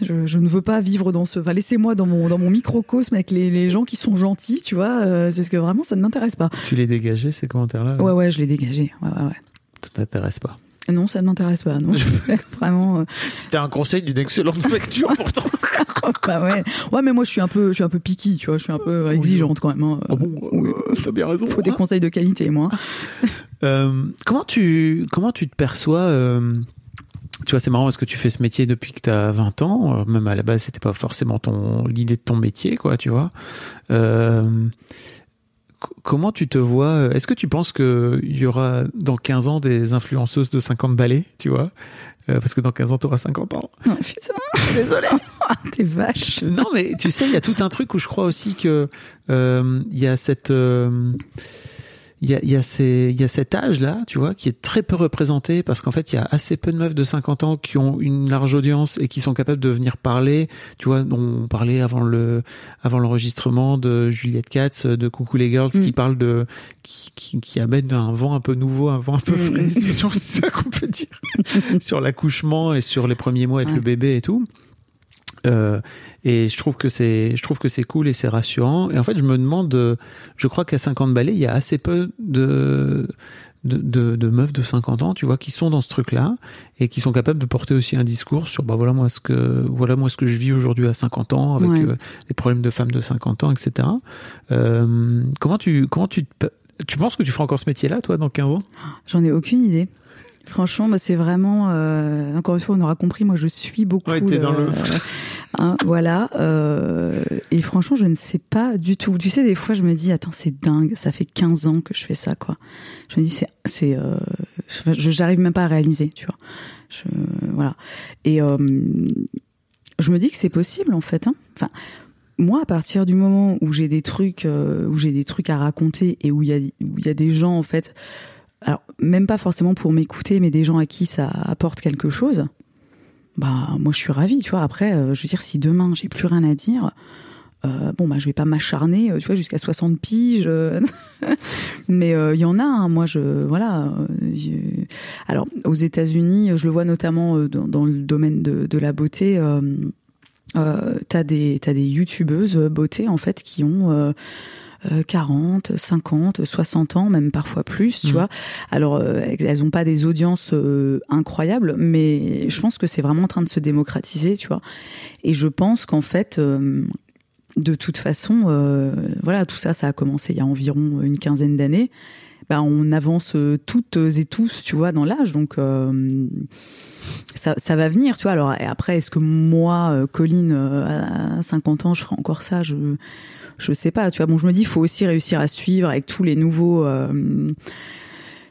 Je, je ne veux pas vivre dans ce, enfin, laissez-moi dans mon, dans mon microcosme avec les, les gens qui sont gentils, tu vois, c'est parce que vraiment, ça ne m'intéresse pas. Tu les dégagé, ces commentaires-là? Ouais, ouais, je les dégagé. Ouais, ouais, ouais. Ça t'intéresse pas? Non, ça ne m'intéresse pas. Non, [LAUGHS] vraiment. Euh. C'était un conseil d'une excellente lecture pourtant. [LAUGHS] bah ouais. Ouais, mais moi je suis un peu, je suis un peu piqué, tu vois. Je suis un peu exigeante quand même. Hein. Ah bon, euh, t'as bien raison. Faut des conseils de qualité, moi. [LAUGHS] euh, comment tu, comment tu te perçois euh, tu vois, c'est marrant parce que tu fais ce métier depuis que tu as 20 ans. Même à la base, c'était pas forcément ton l'idée de ton métier, quoi, tu vois. Comment tu te vois euh, Est-ce que tu penses qu'il y aura dans 15 ans des influenceuses de 50 balais, tu vois? Euh, parce que dans 15 ans, tu auras 50 ans. Putain, [LAUGHS] désolé. [LAUGHS] T'es vache. Non, mais tu sais, il y a tout un truc où je crois aussi que euh, il y a cette il y a, y, a ces, y a cet âge-là, tu vois, qui est très peu représenté parce qu'en fait, il y a assez peu de meufs de 50 ans qui ont une large audience et qui sont capables de venir parler. Tu vois, on parlait avant le, avant l'enregistrement de Juliette Katz, de Coucou les Girls, qui mm. parle de, qui, qui, qui, amène un vent un peu nouveau, un vent un peu mm. frais. [LAUGHS] C'est ça qu'on peut dire. [LAUGHS] sur l'accouchement et sur les premiers mois avec le bébé et tout. Euh, et je trouve que c'est, je trouve que c'est cool et c'est rassurant. Et en fait, je me demande, je crois qu'à 50 balais, il y a assez peu de, de, de, de, meufs de 50 ans, tu vois, qui sont dans ce truc-là et qui sont capables de porter aussi un discours sur, bah voilà moi ce que, voilà moi ce que je vis aujourd'hui à 50 ans avec euh, les problèmes de femmes de 50 ans, etc. Euh, comment tu, comment tu, tu penses que tu feras encore ce métier-là, toi, dans 15 ans? J'en ai aucune idée. Franchement, bah, c'est vraiment, euh, encore une fois, on aura compris, moi je suis beaucoup. Ouais, dans le... [LAUGHS] [LAUGHS] hein, voilà. Euh, et franchement, je ne sais pas du tout. Tu sais, des fois, je me dis, attends, c'est dingue, ça fait 15 ans que je fais ça, quoi. Je me dis, c'est, c'est, euh, je, j'arrive même pas à réaliser, tu vois. Je, voilà. Et euh, je me dis que c'est possible, en fait. Hein. Enfin, moi, à partir du moment où j'ai des trucs, euh, où j'ai des trucs à raconter et où il y a, où il y a des gens, en fait alors même pas forcément pour m'écouter, mais des gens à qui ça apporte quelque chose, bah moi je suis ravie, tu vois. Après, euh, je veux dire, si demain j'ai plus rien à dire, Euh, bon, bah, je vais pas m'acharner, euh, tu vois, jusqu'à 60 piges. [LAUGHS] mais il y en a, hein, moi, je. Voilà. Alors, aux États-Unis, je le vois notamment dans, le domaine de, de la beauté. T'as des t'as des youtubeuses beauté en fait qui ont 40, 50, 60 ans, même parfois plus, tu Mhm. vois. Alors, euh, elles ont pas des audiences euh, incroyables, mais je pense que c'est vraiment en train de se démocratiser, tu vois. Et je pense qu'en fait, euh, de toute façon, euh, voilà, tout ça, ça a commencé il y a environ une quinzaine d'années. Ben, on avance euh, toutes et tous, tu vois, dans l'âge, donc euh, ça, ça va venir, tu vois. Alors et après, est-ce que moi, euh, Colline, à 50 ans, je ferai encore ça? Je je sais pas, tu vois. Bon, je me dis, il faut aussi réussir à suivre avec tous les nouveaux. euh,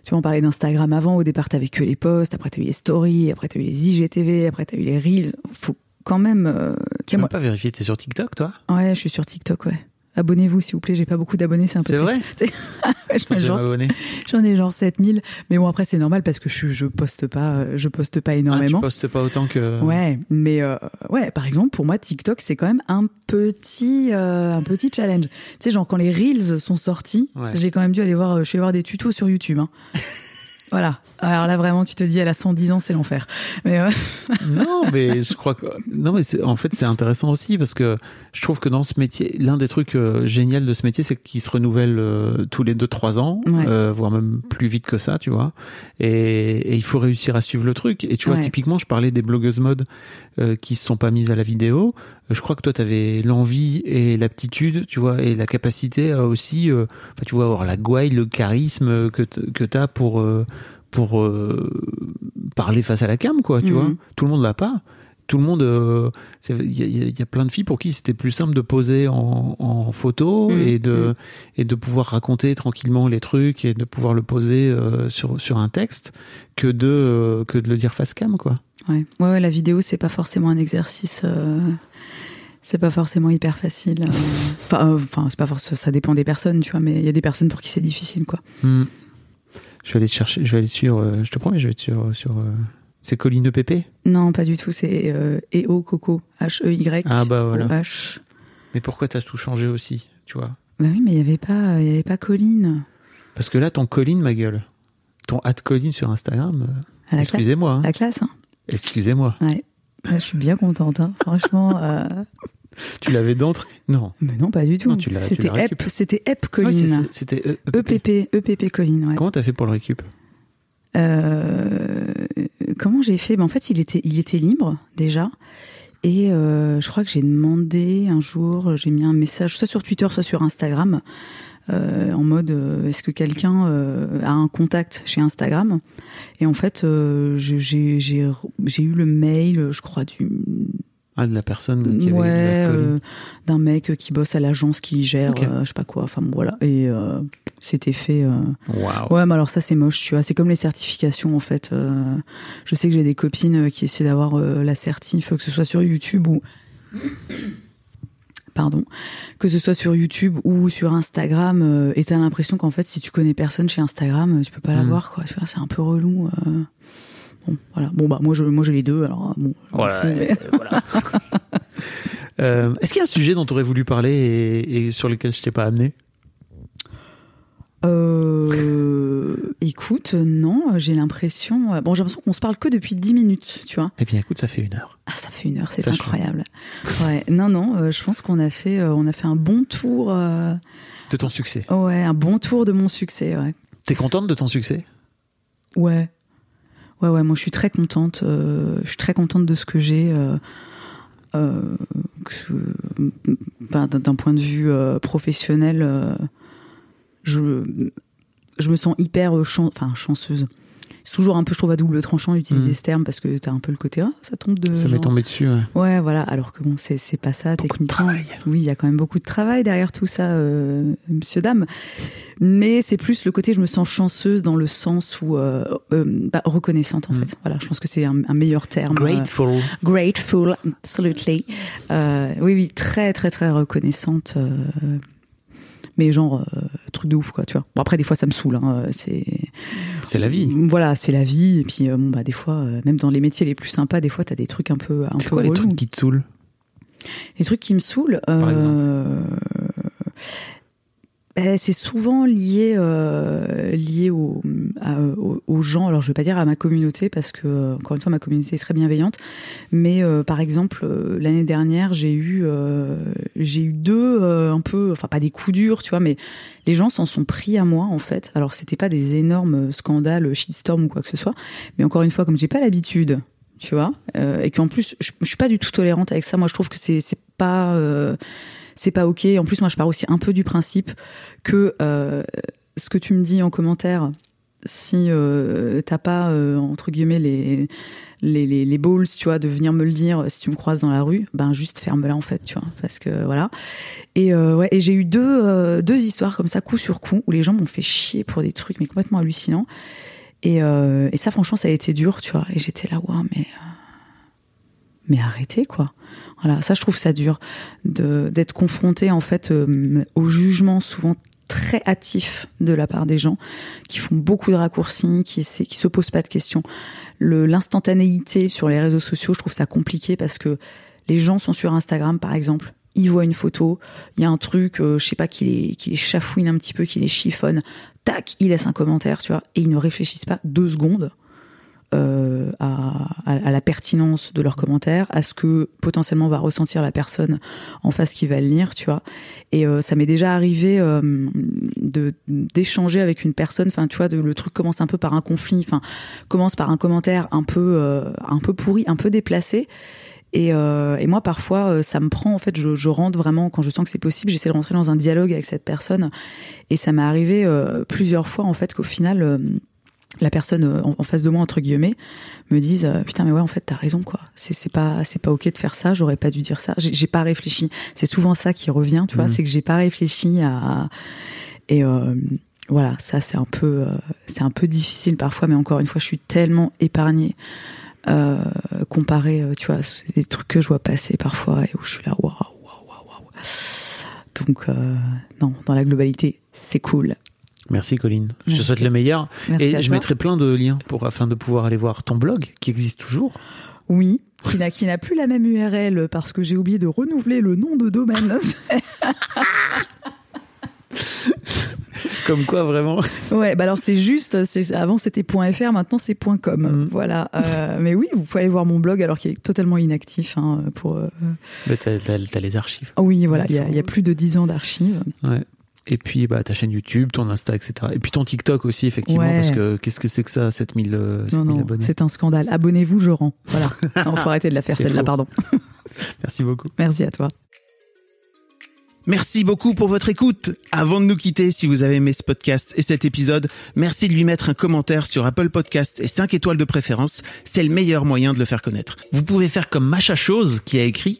tu vois, on parlait d'Instagram avant. Au départ, t'avais que les posts, après t'as eu les stories, après t'as eu les IGTV, après t'as eu les reels. Faut quand même. euh, tu moi, pas vérifié, t'es sur TikTok, toi? Ouais, je suis sur TikTok, ouais. Abonnez-vous, s'il vous plaît. J'ai pas beaucoup d'abonnés, c'est un peu C'est. [LAUGHS] Ouais, j'en ai genre- m'abonner? J'en ai genre 7000. Mais bon, après, c'est normal parce que je, je poste pas, euh, je poste pas Ah, tu énormément. postes pas autant que. Ouais, mais euh, ouais, par exemple, pour moi, TikTok, c'est quand même un petit, euh, un petit challenge. Tu sais, genre quand les reels sont sortis, Ouais. j'ai quand même dû aller voir, euh, je suis allée voir des tutos sur YouTube. Hein. [LAUGHS] voilà. Alors là, vraiment, tu te dis, elle a 110 ans, c'est l'enfer. Mais euh, non, mais [LAUGHS] je crois que non, mais en fait c'est intéressant aussi parce que je trouve que dans ce métier, l'un des trucs euh, géniaux de ce métier, c'est qu'il se renouvelle euh, tous les deux trois ans, Ouais. euh, voire même plus vite que ça, tu vois. Et, et il faut réussir à suivre le truc. Et tu vois, Ouais. typiquement, je parlais des blogueuses mode euh, qui se sont pas mises à la vidéo. Je crois que toi, tu avais l'envie et l'aptitude, tu vois, et la capacité à aussi, enfin, tu vois, avoir la gouaille, le charisme que t- que t'as pour pour euh, parler face à la cam, quoi, tu Mhm. vois. Tout le monde l'a pas. Tout le monde, euh, il y, a- y y plein de filles pour qui c'était plus simple de poser en, en photo Mhm. et de Mhm. et de pouvoir raconter tranquillement les trucs et de pouvoir le poser euh, sur sur un texte que de euh, que de le dire face cam, quoi. ouais. ouais, ouais, la vidéo, c'est pas forcément un exercice. C'est pas forcément hyper facile. Enfin, c'est pas forcément. Ça dépend des personnes, tu vois. Mais il y a des personnes pour qui c'est difficile, quoi. Hmm. Je vais aller te chercher, je vais aller sur, je te promets, je vais être sur sur. C'est Colline Pépé? Non, pas du tout. C'est euh, EO Coco. H-E-Y. Ah bah voilà. H. Mais pourquoi t'as tout changé aussi, tu vois? Bah oui, mais il y avait pas, y avait pas Colline. Parce que là, ton Colline, ma gueule, ton at Colline sur Instagram. euh, excusez-moi. hein. La classe, hein. Excusez-moi. Ouais. Là, je suis bien contente, hein. franchement. euh, [LAUGHS] Tu l'avais d'entrée Non. Mais non, pas du tout. C'était EP, c'était EP Colline. C'était EPP, EPP Colline, ouais. Comment t'as fait pour le récup? Euh, comment j'ai fait? Ben, En fait, il était, il était libre déjà. Et euh, je crois que j'ai demandé un jour, j'ai mis un message, soit sur Twitter, soit sur Instagram, euh, en mode euh, est-ce que quelqu'un euh, a un contact chez Instagram? Et en fait, euh, j'ai eu le mail, je crois, du, Ah, de la personne qui avait ouais, euh, d'un mec qui bosse à l'agence qui gère, euh, je sais pas quoi. Enfin voilà. Et euh, c'était fait. Waouh. Ouais, mais alors ça c'est moche, tu vois. C'est comme les certifications en fait. Je sais que j'ai des copines qui essaient d'avoir la certif, que ce soit sur YouTube ou [COUGHS] pardon, que ce soit sur YouTube ou sur Instagram. et t'as l'impression qu'en fait, si tu connais personne chez Instagram, tu peux pas l'avoir, quoi. Tu vois, c'est un peu relou. Bon, voilà. Bon bah moi je, moi j'ai les deux. Alors bon. Voilà, euh, voilà. [LAUGHS] Euh, Est-ce qu'il y a un sujet dont tu aurais voulu parler et, et sur lequel je t'ai pas amené? Euh, écoute, non, j'ai l'impression. euh, Bon, j'ai l'impression qu'on se parle que depuis 10 minutes, tu vois. Eh bien, écoute, ça fait une heure. Ah, ça fait une heure, c'est incroyable. Ouais, non, non, euh, je pense qu'on a fait, euh, on a fait un bon tour. euh, De ton succès. ouais, un bon tour de mon succès. Ouais, T'es contente de ton succès? Ouais, ouais, ouais. Moi, je suis très contente. euh, je suis très contente de ce que j'ai. euh, euh, que- ben, d'un point de vue professionnel, je, je me sens hyper chanceuse. C'est toujours un peu, je trouve, à double tranchant d'utiliser Mm. ce terme parce que t'as un peu le côté, ah, ça tombe de. Ça m'est tombé dessus. ouais. Ouais, voilà. Alors que bon, c'est c'est pas ça Beaucoup de techniquement. travail. Oui, il y a quand même beaucoup de travail derrière tout ça, euh, Monsieur Dame. Mais c'est plus le côté, je me sens chanceuse dans le sens où euh, euh, bah, reconnaissante en Mm. fait. Voilà, je pense que c'est un, un meilleur terme. Grateful. Euh, grateful, absolutely. Euh, oui, oui, très, très, très reconnaissante. mais genre euh, truc de ouf quoi, tu vois. Bon après des fois ça me saoule. Hein, c'est C'est la vie. Voilà, c'est la vie. Et puis euh, bon bah des fois, euh, même dans les métiers les plus sympas, des fois t'as des trucs un peu, un C'est quoi les trucs qui te saoulent? Les trucs qui me saoulent. Par euh, ben, c'est souvent lié euh, lié aux, gens. Alors je vais pas dire à ma communauté parce que euh, encore une fois ma communauté est très bienveillante. Mais euh, par exemple euh, l'année dernière j'ai eu euh, j'ai eu deux euh, un peu enfin pas des coups durs tu vois mais les gens s'en sont pris à moi en fait. Alors c'était pas des énormes scandales shitstorm ou quoi que ce soit. Mais encore une fois comme j'ai pas l'habitude tu vois euh, et qu'en plus je, je suis pas du tout tolérante avec ça. Moi je trouve que c'est pas euh, c'est pas ok. En plus, moi, je pars aussi un peu du principe que euh, ce que tu me dis en commentaire, si euh, t'as pas euh, entre guillemets les, les les balls, tu vois, de venir me le dire si tu me croises dans la rue, ben juste ferme-la en fait, tu vois, parce que voilà. Et ouais, et j'ai eu deux deux histoires comme ça, coup sur coup, où les gens m'ont fait chier pour des trucs mais complètement hallucinants. Et, et ça, franchement, ça a été dur, tu vois. Et j'étais là, waouh, mais euh, mais arrêtez quoi. Voilà, ça je trouve ça dur d'être confronté en fait euh, au jugement souvent très hâtif de la part des gens qui font beaucoup de raccourcis, qui se posent pas de questions. L'instantanéité sur les réseaux sociaux, je trouve ça compliqué parce que les gens sont sur Instagram par exemple, ils voient une photo, il y a un truc, euh, je sais pas, qui les qui les chafouine un petit peu, qui les chiffonne, tac, ils laissent un commentaire, tu vois, et ils ne réfléchissent pas deux secondes euh, à, la pertinence de leurs commentaires, à ce que potentiellement va ressentir la personne en face qui va le lire, tu vois. Et euh, ça m'est déjà arrivé euh, d'échanger avec une personne, enfin tu vois, le truc commence un peu par un conflit, enfin commence par un commentaire un peu un peu pourri, un peu déplacé. Et, moi, parfois, ça me prend. En fait, je, rentre vraiment quand je sens que c'est possible. J'essaie de rentrer dans un dialogue avec cette personne. Et ça m'est arrivé plusieurs fois, en fait, qu'au final, la personne euh, en, face de moi entre guillemets me dise euh, putain mais ouais en fait t'as raison quoi. C'est c'est pas c'est pas ok de faire ça j'aurais pas dû dire ça. J'ai pas réfléchi. C'est souvent ça qui revient tu vois c'est que j'ai pas réfléchi à et euh, voilà ça c'est un peu euh, c'est un peu difficile parfois mais encore une fois je suis tellement épargnée euh, comparé euh, tu vois c'est des trucs que je vois passer parfois et où je suis là waouh waouh waouh waouh donc non dans la globalité c'est cool Merci Colline. Je te souhaite le meilleur. Merci et je toi. mettrai plein de liens pour afin de pouvoir aller voir ton blog qui existe toujours. Oui, qui n'a qui n'a plus la même URL parce que j'ai oublié de renouveler le nom de domaine. [LAUGHS] Comme quoi vraiment. ouais, bah alors c'est juste, c'est avant c'était .fr, maintenant c'est .com. Mhm. Voilà. Euh, mais oui, vous pouvez aller voir mon blog alors qu'il est totalement inactif hein, pour. euh, Mais t'as, t'as- t'as les archives. ah oui, voilà, il y, a- Ils sont- il y a plus de 10 ans d'archives. Ouais. Et puis bah ta chaîne YouTube, ton Insta, etc. Et puis ton TikTok aussi effectivement Ouais. parce que qu'est-ce que c'est que ça 7000 euh, Non, 7000 non, abonnés? c'est un scandale. Abonnez-vous, je rends. Voilà. [LAUGHS] Non, faut arrêter de la faire celle-là, pardon. [LAUGHS] Merci beaucoup. Merci à toi. Merci beaucoup pour votre écoute. Avant de nous quitter, si vous avez aimé ce podcast et cet épisode, merci de lui mettre un commentaire sur Apple Podcast et 5 étoiles de préférence. C'est le meilleur moyen de le faire connaître. Vous pouvez faire comme Macha Chose qui a écrit